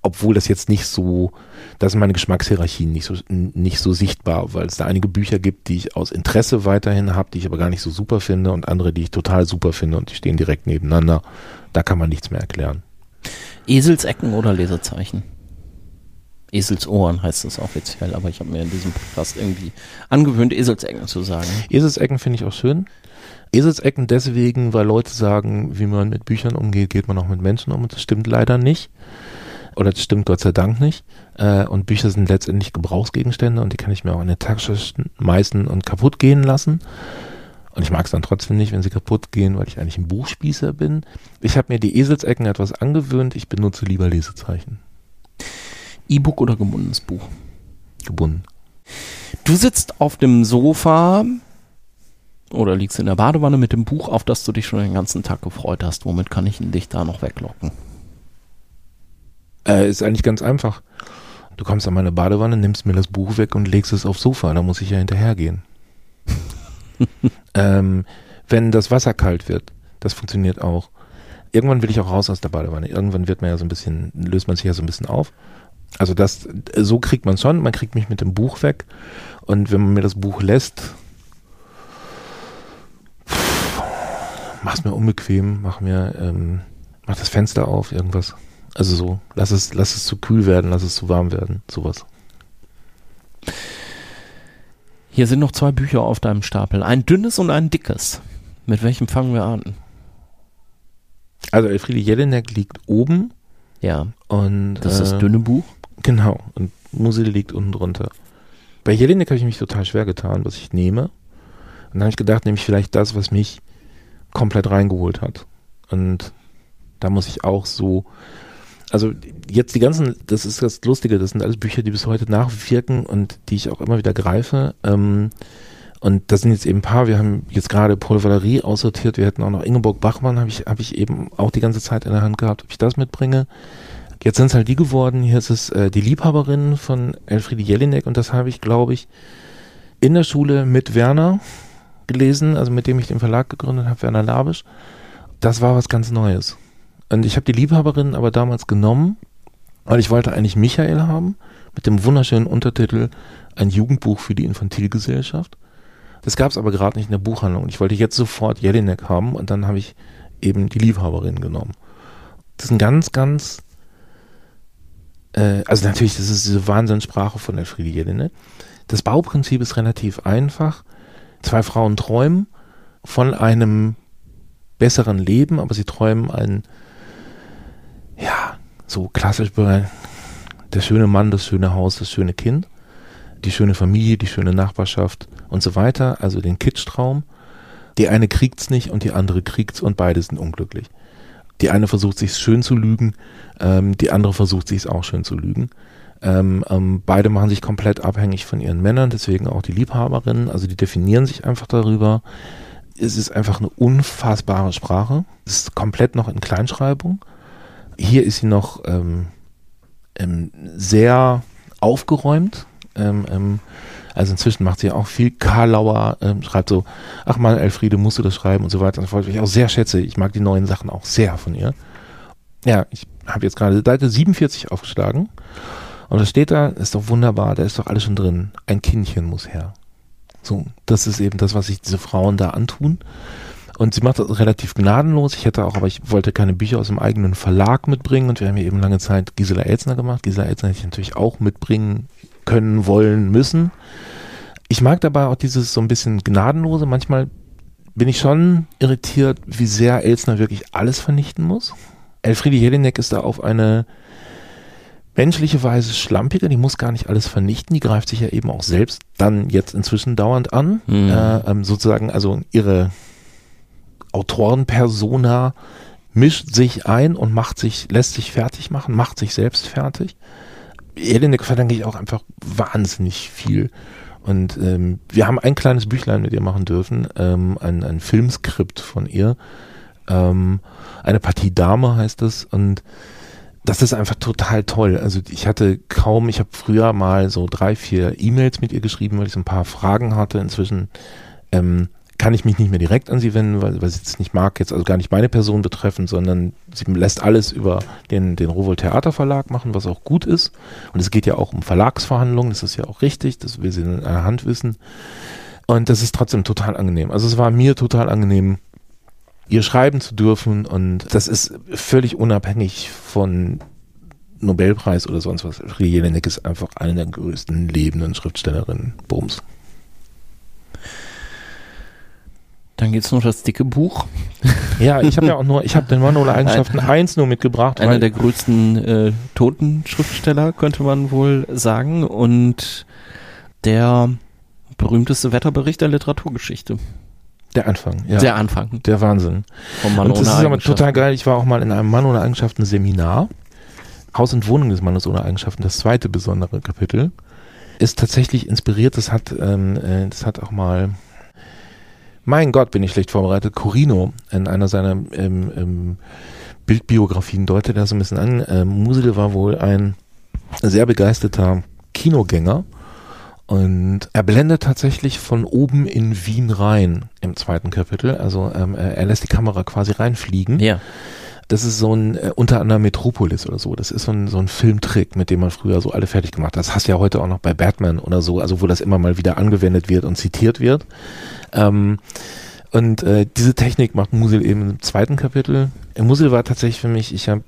Obwohl das jetzt nicht so, das sind meine Geschmackshierarchien nicht so, nicht so sichtbar, weil es da einige Bücher gibt, die ich aus Interesse weiterhin habe, die ich aber gar nicht so super finde und andere, die ich total super finde und die stehen direkt nebeneinander. Da kann man nichts mehr erklären. Eselsecken oder Lesezeichen? Eselsohren heißt das offiziell, aber ich habe mir in diesem Podcast irgendwie angewöhnt, Eselsecken zu sagen. Eselsecken finde ich auch schön. Eselsecken deswegen, weil Leute sagen, wie man mit Büchern umgeht, geht man auch mit Menschen um und das stimmt leider nicht. Oder das stimmt Gott sei Dank nicht. Äh, und Bücher sind letztendlich Gebrauchsgegenstände und die kann ich mir auch in der Tasche schmeißen und kaputt gehen lassen. Und ich mag es dann trotzdem nicht, wenn sie kaputt gehen, weil ich eigentlich ein Buchspießer bin. Ich habe mir die Eselsecken etwas angewöhnt. Ich benutze lieber Lesezeichen. E-Book oder gebundenes Buch? Gebunden. Du sitzt auf dem Sofa oder liegst in der Badewanne mit dem Buch, auf das du dich schon den ganzen Tag gefreut hast. Womit kann ich dich da noch weglocken? Äh, ist eigentlich ganz einfach. Du kommst an meine Badewanne, nimmst mir das Buch weg und legst es aufs Sofa. Da muss ich ja hinterhergehen. ähm, wenn das Wasser kalt wird, das funktioniert auch. Irgendwann will ich auch raus aus der Badewanne. Irgendwann wird man ja so ein bisschen, löst man sich ja so ein bisschen auf. Also das, so kriegt man schon, man kriegt mich mit dem Buch weg und wenn man mir das Buch lässt, mach's mir unbequem, mach mir, ähm, mach das Fenster auf, irgendwas. Also so, lass es, lass es zu kühl werden, lass es zu warm werden, sowas. Hier sind noch zwei Bücher auf deinem Stapel, ein dünnes und ein dickes. Mit welchem fangen wir an? Also Elfriede Jelinek liegt oben. Ja. Und das ist das äh, dünne Buch. Genau. Und Musil liegt unten drunter. Bei Jelinek habe ich mich total schwer getan, was ich nehme. Und dann habe ich gedacht, nehme ich vielleicht das, was mich komplett reingeholt hat. Und da muss ich auch so, also jetzt die ganzen, das ist das Lustige, das sind alles Bücher, die bis heute nachwirken und die ich auch immer wieder greife. Ähm, und das sind jetzt eben ein paar, wir haben jetzt gerade Paul Valerie aussortiert, wir hätten auch noch Ingeborg Bachmann, habe ich, hab ich eben auch die ganze Zeit in der Hand gehabt, ob ich das mitbringe. Jetzt sind es halt die geworden. Hier ist es äh, die Liebhaberin von Elfriede Jelinek und das habe ich, glaube ich, in der Schule mit Werner gelesen, also mit dem ich den Verlag gegründet habe, Werner Labisch. Das war was ganz Neues. Und ich habe die Liebhaberin aber damals genommen, weil ich wollte eigentlich Michael haben mit dem wunderschönen Untertitel Ein Jugendbuch für die Infantilgesellschaft. Das gab es aber gerade nicht in der Buchhandlung. Ich wollte jetzt sofort Jelinek haben und dann habe ich eben die Liebhaberin genommen. Das ist ein ganz, ganz, äh, also natürlich, das ist diese Wahnsinnssprache von Elfriede Jelinek. Das Bauprinzip ist relativ einfach. Zwei Frauen träumen von einem besseren Leben, aber sie träumen ein, ja, so klassisch, der schöne Mann, das schöne Haus, das schöne Kind, die schöne Familie, die schöne Nachbarschaft und so weiter, also den Kitschtraum. Die eine kriegt's nicht und die andere kriegt's und beide sind unglücklich. Die eine versucht sich schön zu lügen, ähm, die andere versucht sich auch schön zu lügen. Ähm, ähm, beide machen sich komplett abhängig von ihren Männern, deswegen auch die Liebhaberinnen, also die definieren sich einfach darüber. Es ist einfach eine unfassbare Sprache. Es ist komplett noch in Kleinschreibung. Hier ist sie noch ähm, ähm, sehr aufgeräumt. Also inzwischen macht sie auch viel Karlauer, ähm, schreibt so, ach mal, Elfriede, musst du das schreiben und so weiter und so fort, was ich auch sehr schätze. Ich mag die neuen Sachen auch sehr von ihr. Ja, ich habe jetzt gerade Seite 47 aufgeschlagen und da steht da, ist doch wunderbar, da ist doch alles schon drin. Ein Kindchen muss her. So, das ist eben das, was sich diese Frauen da antun. Und sie macht das relativ gnadenlos. Ich hätte auch, aber ich wollte keine Bücher aus dem eigenen Verlag mitbringen und wir haben ja eben lange Zeit Gisela Elzner gemacht. Gisela Elzner hätte ich natürlich auch mitbringen können, wollen, müssen. Ich mag dabei auch dieses so ein bisschen gnadenlose. Manchmal bin ich schon irritiert, wie sehr Elzner wirklich alles vernichten muss. Elfriede Jelinek ist da auf eine menschliche Weise schlampiger, die muss gar nicht alles vernichten, die greift sich ja eben auch selbst dann jetzt inzwischen dauernd an. Mhm. Äh, ähm, sozusagen, also ihre Autorenpersona mischt sich ein und macht sich, lässt sich fertig machen, macht sich selbst fertig. Jelinek verdanke ich auch einfach wahnsinnig viel. Und ähm, wir haben ein kleines Büchlein mit ihr machen dürfen, ähm, ein, ein Filmskript von ihr. Ähm, eine Partie Dame heißt es. Und das ist einfach total toll. Also ich hatte kaum, ich habe früher mal so drei, vier E-Mails mit ihr geschrieben, weil ich so ein paar Fragen hatte. Inzwischen ähm, kann ich mich nicht mehr direkt an sie wenden, weil, weil sie es nicht mag, jetzt also gar nicht meine Person betreffend, sondern sie lässt alles über den, den Rowold Theaterverlag machen, was auch gut ist. Und es geht ja auch um Verlagsverhandlungen, das ist ja auch richtig, das will sie in einer Hand wissen. Und das ist trotzdem total angenehm. Also es war mir total angenehm, ihr schreiben zu dürfen und das ist völlig unabhängig von Nobelpreis oder sonst was. Rie Jelinek ist einfach eine der größten lebenden Schriftstellerinnen. Bums. Dann geht's noch das dicke Buch. Ja, ich habe ja auch nur, ich habe den Manual Eigenschaften 1 nur mitgebracht. Einer der größten äh, toten Schriftsteller, könnte man wohl sagen. Und der berühmteste Wetterbericht der Literaturgeschichte. Der Anfang, ja. Der Anfang. Der Wahnsinn. Vom Mann und das ist aber total geil. Ich war auch mal in einem Mann ohne Eigenschaften Seminar. Haus und Wohnung des Mannes ohne Eigenschaften, das zweite besondere Kapitel, ist tatsächlich inspiriert. Das hat, ähm, äh, das hat auch mal, mein Gott, bin ich schlecht vorbereitet. Corino in einer seiner ähm, ähm, Bildbiografien deutet er so ein bisschen an. Ähm, Musel war wohl ein sehr begeisterter Kinogänger und er blendet tatsächlich von oben in Wien rein im zweiten Kapitel. Also ähm, er lässt die Kamera quasi reinfliegen. Ja. Das ist so ein, äh, unter anderem Metropolis oder so. Das ist so ein, so ein Filmtrick, mit dem man früher so alle fertig gemacht hat. Das hast du ja heute auch noch bei Batman oder so, also wo das immer mal wieder angewendet wird und zitiert wird. Ähm, und äh, diese Technik macht Musil eben im zweiten Kapitel. Musil war tatsächlich für mich, ich habe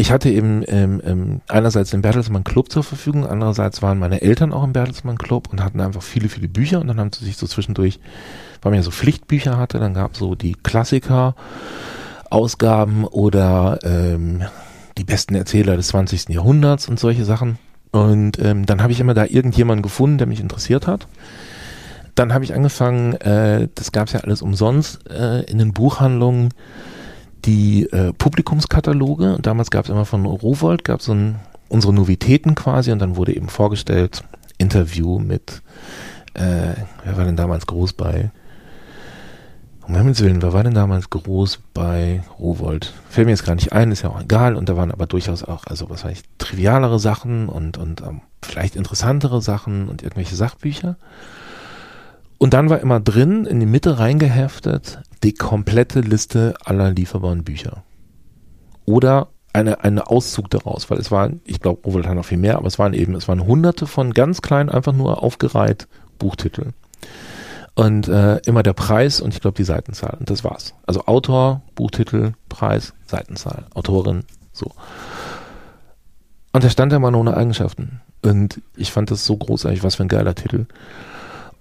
ich hatte eben ähm, ähm, einerseits den Bertelsmann Club zur Verfügung, andererseits waren meine Eltern auch im Bertelsmann Club und hatten einfach viele, viele Bücher und dann haben sie sich so zwischendurch, weil man ja so Pflichtbücher hatte, dann gab es so die Klassiker, Ausgaben oder ähm, die besten Erzähler des 20. Jahrhunderts und solche Sachen. Und ähm, dann habe ich immer da irgendjemanden gefunden, der mich interessiert hat. Dann habe ich angefangen, äh, das gab es ja alles umsonst äh, in den Buchhandlungen, die äh, Publikumskataloge. Damals gab es immer von Rowold, gab es so unsere Novitäten quasi und dann wurde eben vorgestellt, Interview mit, äh, wer war denn damals groß bei, um Himmels Willen, wer war denn damals groß bei Rowold? Fällt mir jetzt gar nicht ein, ist ja auch egal und da waren aber durchaus auch, also was weiß ich, trivialere Sachen und, und ähm, vielleicht interessantere Sachen und irgendwelche Sachbücher. Und dann war immer drin, in die Mitte reingeheftet, die komplette Liste aller lieferbaren Bücher. Oder eine, eine Auszug daraus, weil es waren, ich glaube, Rowold hat noch viel mehr, aber es waren eben, es waren hunderte von ganz kleinen, einfach nur aufgereiht Buchtiteln. Und äh, immer der Preis und ich glaube die Seitenzahl. Und das war's. Also Autor, Buchtitel, Preis, Seitenzahl, Autorin, so. Und da stand immer nur ohne Eigenschaften. Und ich fand das so großartig, was für ein geiler Titel.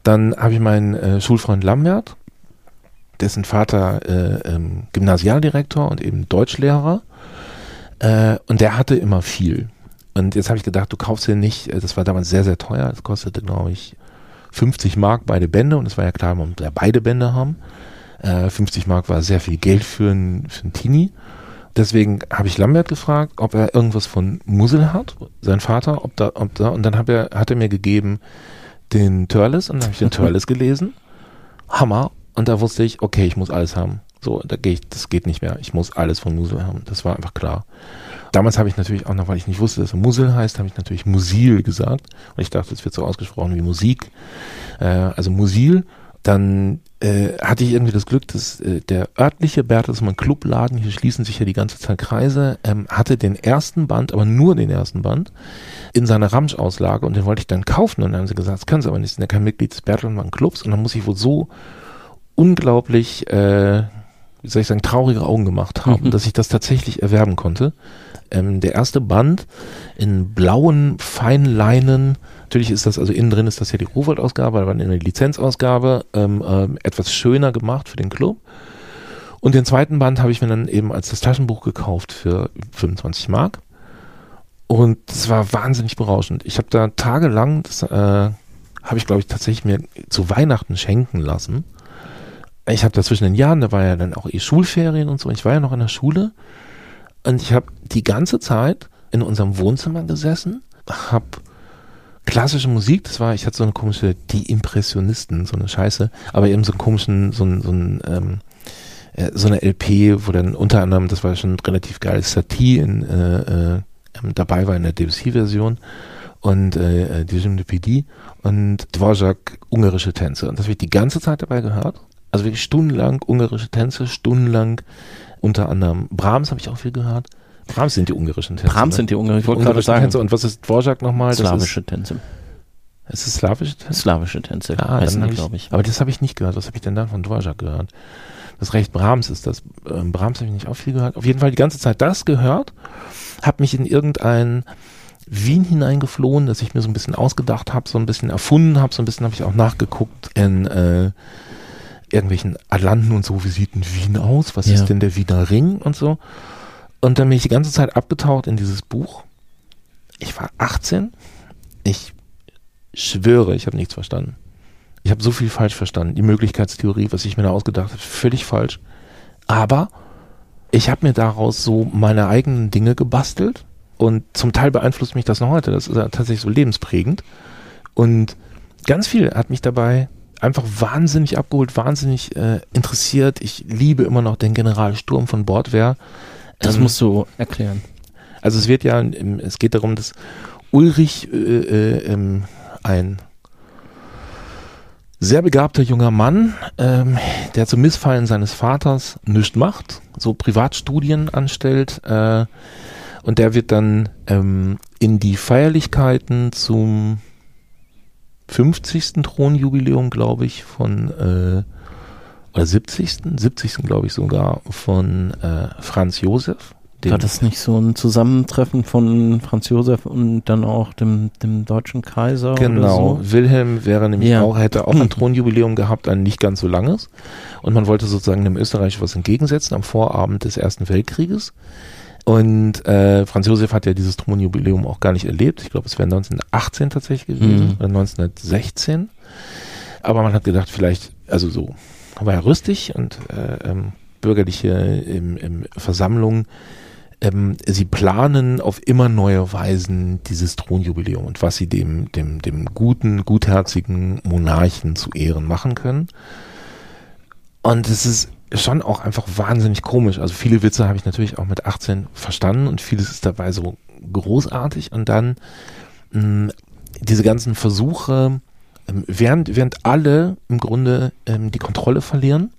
Dann habe ich meinen äh, Schulfreund Lambert, dessen Vater äh, ähm, Gymnasialdirektor und eben Deutschlehrer. Äh, und der hatte immer viel. Und jetzt habe ich gedacht, du kaufst hier nicht, äh, das war damals sehr, sehr teuer. Das kostete, glaube ich, 50 Mark beide Bände. Und es war ja klar, man muss ja beide Bände haben. Äh, 50 Mark war sehr viel Geld für einen für ein Teenie. Deswegen habe ich Lambert gefragt, ob er irgendwas von Mussel hat, sein Vater, ob da, ob da, und dann hab er, hat er mir gegeben den Turles und dann habe ich den Turles gelesen. Hammer. Und da wusste ich, okay, ich muss alles haben. So, da gehe ich, das geht nicht mehr. Ich muss alles von Musel haben. Das war einfach klar. Damals habe ich natürlich auch noch, weil ich nicht wusste, dass er Musel heißt, habe ich natürlich Musil gesagt. Und ich dachte, es wird so ausgesprochen wie Musik. Äh, also Musil. Dann äh, hatte ich irgendwie das Glück, dass äh, der örtliche Bertelsmann Clubladen, hier schließen sich ja die ganze Zeit Kreise, ähm, hatte den ersten Band, aber nur den ersten Band, in seiner Ramsch-Auslage und den wollte ich dann kaufen. Und dann haben sie gesagt, das können sie aber nicht, sind ja kein Mitglied des Bertelsmann Clubs. Und dann muss ich wohl so unglaublich, äh, wie soll ich sagen, traurige Augen gemacht haben, mhm. dass ich das tatsächlich erwerben konnte. Ähm, der erste Band in blauen Feinleinen, natürlich ist das, also innen drin ist das ja die Rowold-Ausgabe, aber eine Lizenzausgabe, ähm, ähm, etwas schöner gemacht für den Club. Und den zweiten Band habe ich mir dann eben als das Taschenbuch gekauft für 25 Mark. Und es war wahnsinnig berauschend. Ich habe da tagelang, das äh, habe ich glaube ich tatsächlich mir zu Weihnachten schenken lassen ich habe da zwischen den Jahren, da war ja dann auch eh Schulferien und so, ich war ja noch in der Schule und ich habe die ganze Zeit in unserem Wohnzimmer gesessen, habe klassische Musik, das war, ich hatte so eine komische, die Impressionisten, so eine Scheiße, aber eben so einen komischen, so ein, so ein, ähm, äh, so eine LP, wo dann unter anderem, das war schon relativ geil, Satie in, äh, äh, ähm, dabei war in der Debussy-Version und äh, Dijim de PD und Dvorak ungarische Tänze. Und das habe ich die ganze Zeit dabei gehört also wirklich stundenlang ungarische Tänze, stundenlang unter anderem Brahms habe ich auch viel gehört. Brahms sind die ungarischen Tänze. Brahms ne? sind die ungarischen, ich wollte gerade sagen. Tänze. Und was ist Dvorak nochmal? Slawische Tänze. Ist es slawische Tänze? Slawische Tänze, ah, heißen die, glaube ich. Aber das habe ich nicht gehört. Was habe ich denn dann von Dvorak gehört? Das Recht Brahms ist das. Ähm, Brahms habe ich nicht auch viel gehört. Auf jeden Fall die ganze Zeit das gehört. Habe mich in irgendein Wien hineingeflohen, dass ich mir so ein bisschen ausgedacht habe, so ein bisschen erfunden habe, so ein bisschen habe ich auch nachgeguckt in äh, irgendwelchen Atlanten und so, wie sieht ein Wien aus? Was ja. ist denn der Wiener Ring und so? Und dann bin ich die ganze Zeit abgetaucht in dieses Buch. Ich war 18. Ich schwöre, ich habe nichts verstanden. Ich habe so viel falsch verstanden. Die Möglichkeitstheorie, was ich mir da ausgedacht habe, völlig falsch. Aber ich habe mir daraus so meine eigenen Dinge gebastelt und zum Teil beeinflusst mich das noch heute. Das ist tatsächlich so lebensprägend. Und ganz viel hat mich dabei einfach wahnsinnig abgeholt, wahnsinnig äh, interessiert. Ich liebe immer noch den Generalsturm von Bordwehr. Das ähm, musst du erklären. Also es wird ja, es geht darum, dass Ulrich äh, äh, ähm, ein sehr begabter junger Mann, ähm, der zum Missfallen seines Vaters nichts macht, so Privatstudien anstellt äh, und der wird dann ähm, in die Feierlichkeiten zum 50. Thronjubiläum, glaube ich, von äh, 70. 70. glaube ich sogar von äh, Franz Josef. War das nicht so ein Zusammentreffen von Franz Josef und dann auch dem, dem deutschen Kaiser? Genau. So? Wilhelm wäre nämlich ja. auch, hätte auch ein Thronjubiläum gehabt, ein nicht ganz so langes. Und man wollte sozusagen dem Österreich was entgegensetzen am Vorabend des Ersten Weltkrieges. Und äh, Franz Josef hat ja dieses Thronjubiläum auch gar nicht erlebt. Ich glaube, es wäre 1918 tatsächlich gewesen mhm. oder 1916. Aber man hat gedacht, vielleicht, also so, war ja rüstig und äh, ähm, bürgerliche im, im Versammlung, ähm, sie planen auf immer neue Weisen dieses Thronjubiläum und was sie dem, dem, dem guten, gutherzigen Monarchen zu Ehren machen können. Und es ist schon auch einfach wahnsinnig komisch. Also viele Witze habe ich natürlich auch mit 18 verstanden und vieles ist dabei so großartig und dann mh, mm, diese ganzen Versuche, ähm, während, während alle im Grunde ähm, die Kontrolle verlieren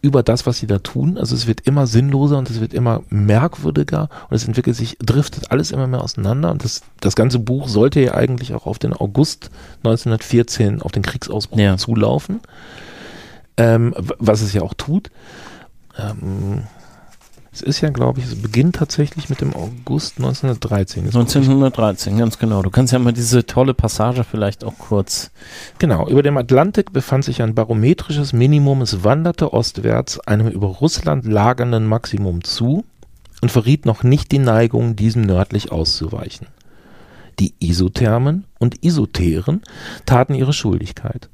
über das, was sie da tun. Also es wird immer sinnloser und es wird immer merkwürdiger und es entwickelt sich, driftet alles immer mehr auseinander. Und das, das ganze Buch sollte ja eigentlich auch auf den August 1914, auf den Kriegsausbruch ja. zulaufen. Ähm, was es ja auch tut. Ähm, es ist ja, glaube ich, es beginnt tatsächlich mit dem August 1913. Jetzt 1913, ganz genau. Du kannst ja mal diese tolle Passage vielleicht auch kurz. Genau, über dem Atlantik befand sich ein barometrisches Minimum. Es wanderte ostwärts einem über Russland lagernden Maximum zu und verriet noch nicht die Neigung, diesem nördlich auszuweichen. Die Isothermen und Isotheren taten ihre Schuldigkeit.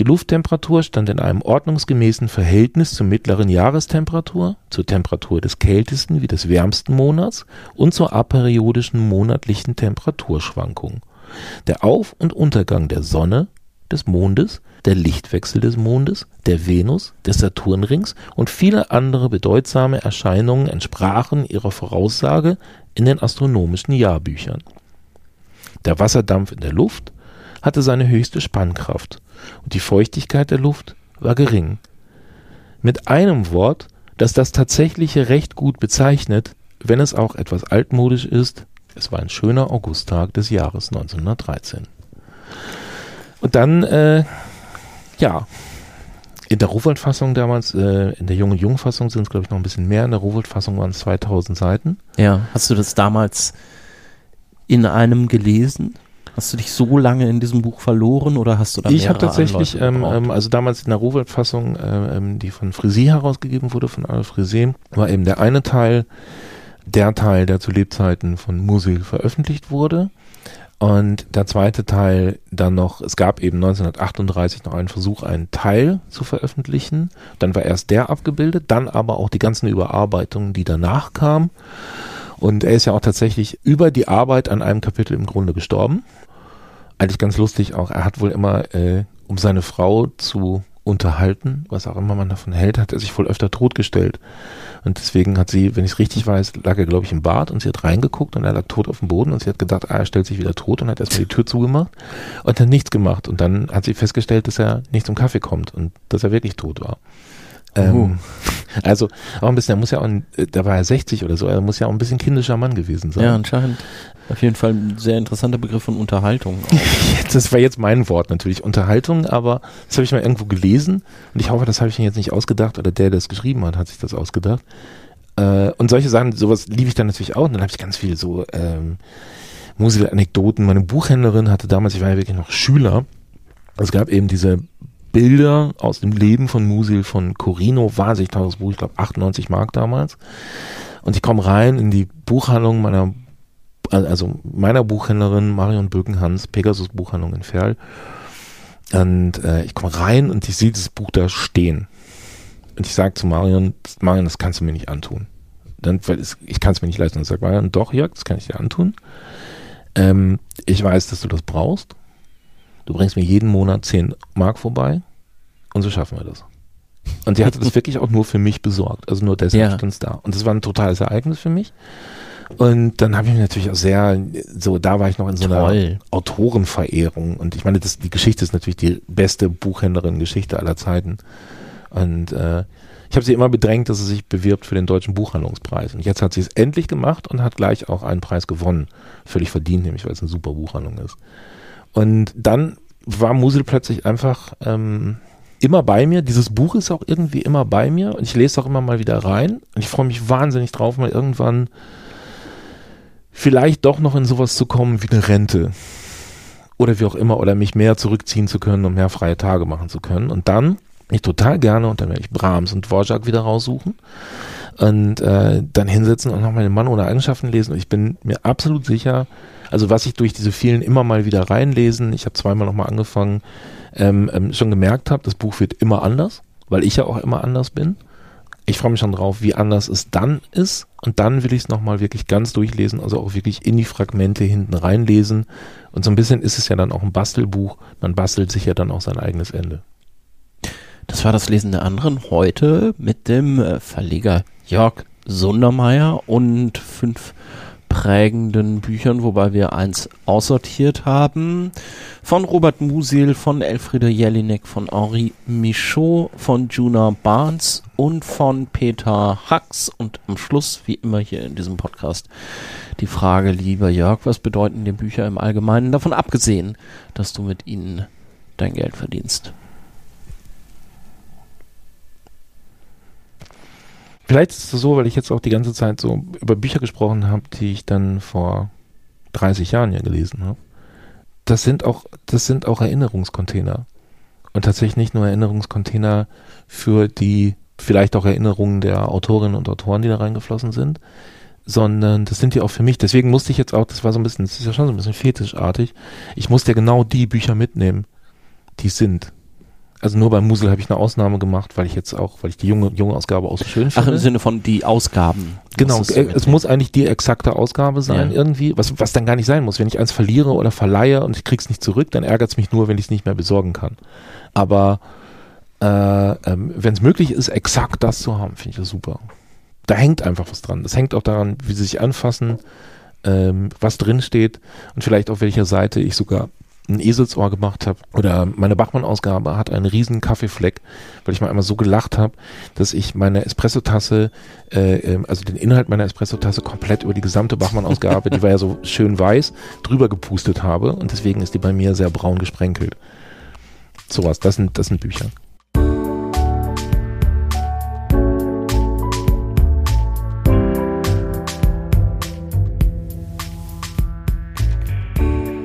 Die Lufttemperatur stand in einem ordnungsgemäßen Verhältnis zur mittleren Jahrestemperatur, zur Temperatur des kältesten wie des wärmsten Monats und zur aperiodischen monatlichen Temperaturschwankung. Der Auf und Untergang der Sonne, des Mondes, der Lichtwechsel des Mondes, der Venus, des Saturnrings und viele andere bedeutsame Erscheinungen entsprachen ihrer Voraussage in den astronomischen Jahrbüchern. Der Wasserdampf in der Luft hatte seine höchste Spannkraft und die Feuchtigkeit der Luft war gering. Mit einem Wort, das das Tatsächliche recht gut bezeichnet, wenn es auch etwas altmodisch ist, es war ein schöner Augusttag des Jahres 1913. Und dann, äh, ja, in der Rowold-Fassung damals, äh, in der Jung- und Jung-Fassung sind es, glaube ich, noch ein bisschen mehr. In der Rowold-Fassung waren es 2000 Seiten. Ja, hast du das damals in einem gelesen? Hast du dich so lange in diesem Buch verloren oder hast du da Ich habe tatsächlich, ähm, ähm, also damals in der Rohwelt-Fassung, äh, ähm, die von Frisé herausgegeben wurde, von Adolf Frisé, war eben der eine Teil, der Teil, der zu Lebzeiten von Musil veröffentlicht wurde. Und der zweite Teil dann noch, es gab eben 1938 noch einen Versuch, einen Teil zu veröffentlichen. Dann war erst der abgebildet, dann aber auch die ganzen Überarbeitungen, die danach kamen. Und er ist ja auch tatsächlich über die Arbeit an einem Kapitel im Grunde gestorben eigentlich ganz lustig auch. Er hat wohl immer, äh, um seine Frau zu unterhalten, was auch immer man davon hält, hat er sich wohl öfter totgestellt. Und deswegen hat sie, wenn ich es richtig weiß, lag er, glaube ich, im Bad und sie hat reingeguckt und er lag tot auf dem Boden und sie hat gedacht, ah, er stellt sich wieder tot und hat erstmal die Tür zugemacht und hat nichts gemacht. Und dann hat sie festgestellt, dass er nicht zum Kaffee kommt und dass er wirklich tot war. Ähm, uh. Also auch ein bisschen, er muss ja auch, da war er 60 oder so, er muss ja auch ein bisschen kindischer Mann gewesen sein. Ja, anscheinend. Auf jeden Fall ein sehr interessanter Begriff von Unterhaltung. das war jetzt mein Wort natürlich, Unterhaltung, aber das habe ich mal irgendwo gelesen und ich hoffe, das habe ich mir jetzt nicht ausgedacht oder der, der das geschrieben hat, hat sich das ausgedacht. Äh, und solche Sachen, sowas liebe ich dann natürlich auch und dann habe ich ganz viel so ähm, Musel-Anekdoten. Meine Buchhändlerin hatte damals, ich war ja wirklich noch Schüler, es gab eben diese Bilder aus dem Leben von Musil von Corino, wahnsinnig teures Buch, ich glaube 98 Mark damals. Und ich komme rein in die Buchhandlung meiner also meiner Buchhändlerin Marion Bökenhans, Pegasus Buchhandlung in Ferl. Und äh, ich komme rein und ich sehe das Buch da stehen. Und ich sage zu Marion, Marion, das kannst du mir nicht antun. Dann, weil es, ich kann es mir nicht leisten. Und sagt Marion, doch, Jörg, das kann ich dir antun. Ähm, ich weiß, dass du das brauchst. Du bringst mir jeden Monat 10 Mark vorbei und so schaffen wir das. Und sie hatte das wirklich auch nur für mich besorgt. Also nur deshalb ja. stand es da. Und das war ein totales Ereignis für mich. Und dann habe ich mich natürlich auch sehr, so da war ich noch in so Toll. einer Autorenverehrung. Und ich meine, das, die Geschichte ist natürlich die beste Buchhändlerin-Geschichte aller Zeiten. Und äh, ich habe sie immer bedrängt, dass sie sich bewirbt für den deutschen Buchhandlungspreis. Und jetzt hat sie es endlich gemacht und hat gleich auch einen Preis gewonnen. Völlig verdient, nämlich weil es eine super Buchhandlung ist. Und dann war Musel plötzlich einfach ähm, immer bei mir. Dieses Buch ist auch irgendwie immer bei mir und ich lese auch immer mal wieder rein. Und ich freue mich wahnsinnig drauf, mal irgendwann vielleicht doch noch in sowas zu kommen wie eine Rente. Oder wie auch immer, oder mich mehr zurückziehen zu können, um mehr freie Tage machen zu können. Und dann, ich total gerne, und dann werde ich Brahms und Dvorak wieder raussuchen und äh, dann hinsetzen und nochmal den Mann ohne Eigenschaften lesen. Und ich bin mir absolut sicher, also was ich durch diese vielen immer mal wieder reinlesen, ich habe zweimal nochmal angefangen, ähm, ähm, schon gemerkt habe, das Buch wird immer anders, weil ich ja auch immer anders bin ich freue mich schon drauf, wie anders es dann ist. Und dann will ich es nochmal wirklich ganz durchlesen, also auch wirklich in die Fragmente hinten reinlesen. Und so ein bisschen ist es ja dann auch ein Bastelbuch. Man bastelt sich ja dann auch sein eigenes Ende. Das war das Lesen der anderen heute mit dem äh, Verleger Jörg Sundermeier und fünf prägenden Büchern, wobei wir eins aussortiert haben. Von Robert Musil, von Elfriede Jelinek, von Henri Michaud, von Juna Barnes und von Peter Hacks. Und am Schluss, wie immer hier in diesem Podcast, die Frage, lieber Jörg, was bedeuten dir Bücher im Allgemeinen, davon abgesehen, dass du mit ihnen dein Geld verdienst? Vielleicht ist es so, weil ich jetzt auch die ganze Zeit so über Bücher gesprochen habe, die ich dann vor 30 Jahren ja gelesen habe. Das sind auch, das sind auch Erinnerungscontainer. Und tatsächlich nicht nur Erinnerungscontainer für die vielleicht auch Erinnerungen der Autorinnen und Autoren, die da reingeflossen sind, sondern das sind ja auch für mich. Deswegen musste ich jetzt auch, das war so ein bisschen, das ist ja schon so ein bisschen fetischartig. Ich musste ja genau die Bücher mitnehmen, die sind also nur beim Musel habe ich eine Ausnahme gemacht, weil ich jetzt auch, weil ich die junge, junge Ausgabe auch so schön finde. Ach, im Sinne von die Ausgaben. Genau, es, es muss eigentlich die exakte Ausgabe sein, ja. irgendwie, was, was dann gar nicht sein muss. Wenn ich eins verliere oder verleihe und ich krieg's nicht zurück, dann ärgert es mich nur, wenn ich es nicht mehr besorgen kann. Aber äh, ähm, wenn es möglich ist, exakt das zu haben, finde ich das super. Da hängt einfach was dran. Das hängt auch daran, wie sie sich anfassen, ähm, was drin steht und vielleicht auf welcher Seite ich sogar ein Eselsohr gemacht habe. Oder meine Bachmann-Ausgabe hat einen riesen Kaffeefleck, weil ich mal einmal so gelacht habe, dass ich meine Espressotasse, äh, ähm, also den Inhalt meiner Espressotasse komplett über die gesamte Bachmann-Ausgabe, die war ja so schön weiß, drüber gepustet habe. Und deswegen ist die bei mir sehr braun gesprenkelt. Sowas, das sind, das sind Bücher.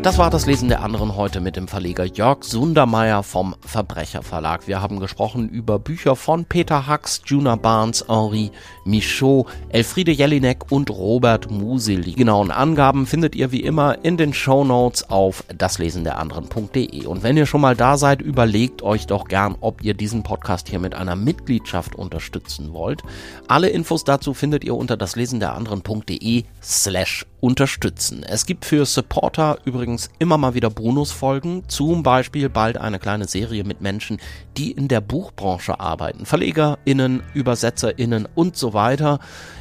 Das war das Lesen der anderen heute mit dem Verleger Jörg Sundermeier vom Verbrecherverlag. Wir haben gesprochen über Bücher von Peter Hacks, Juna Barnes, Henri Michaud, Elfriede Jelinek und Robert Musil. Die genauen Angaben findet ihr wie immer in den Show Notes auf daslesenderanderen.de. Und wenn ihr schon mal da seid, überlegt euch doch gern, ob ihr diesen Podcast hier mit einer Mitgliedschaft unterstützen wollt. Alle Infos dazu findet ihr unter daslesenderanderen.de slash unterstützen. Es gibt für Supporter übrigens immer mal wieder Bonusfolgen, zum Beispiel bald eine kleine Serie mit Menschen, die in der Buchbranche arbeiten. VerlegerInnen, ÜbersetzerInnen und so weiter.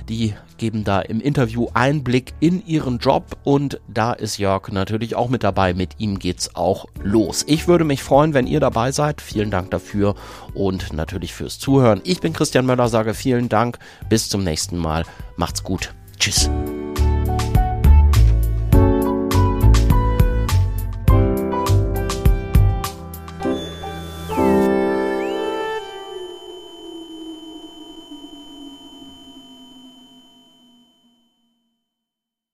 Die geben da im Interview Einblick in ihren Job und da ist Jörg natürlich auch mit dabei. Mit ihm geht's auch los. Ich würde mich freuen, wenn ihr dabei seid. Vielen Dank dafür und natürlich fürs Zuhören. Ich bin Christian Möller, sage vielen Dank. Bis zum nächsten Mal. Macht's gut. Tschüss.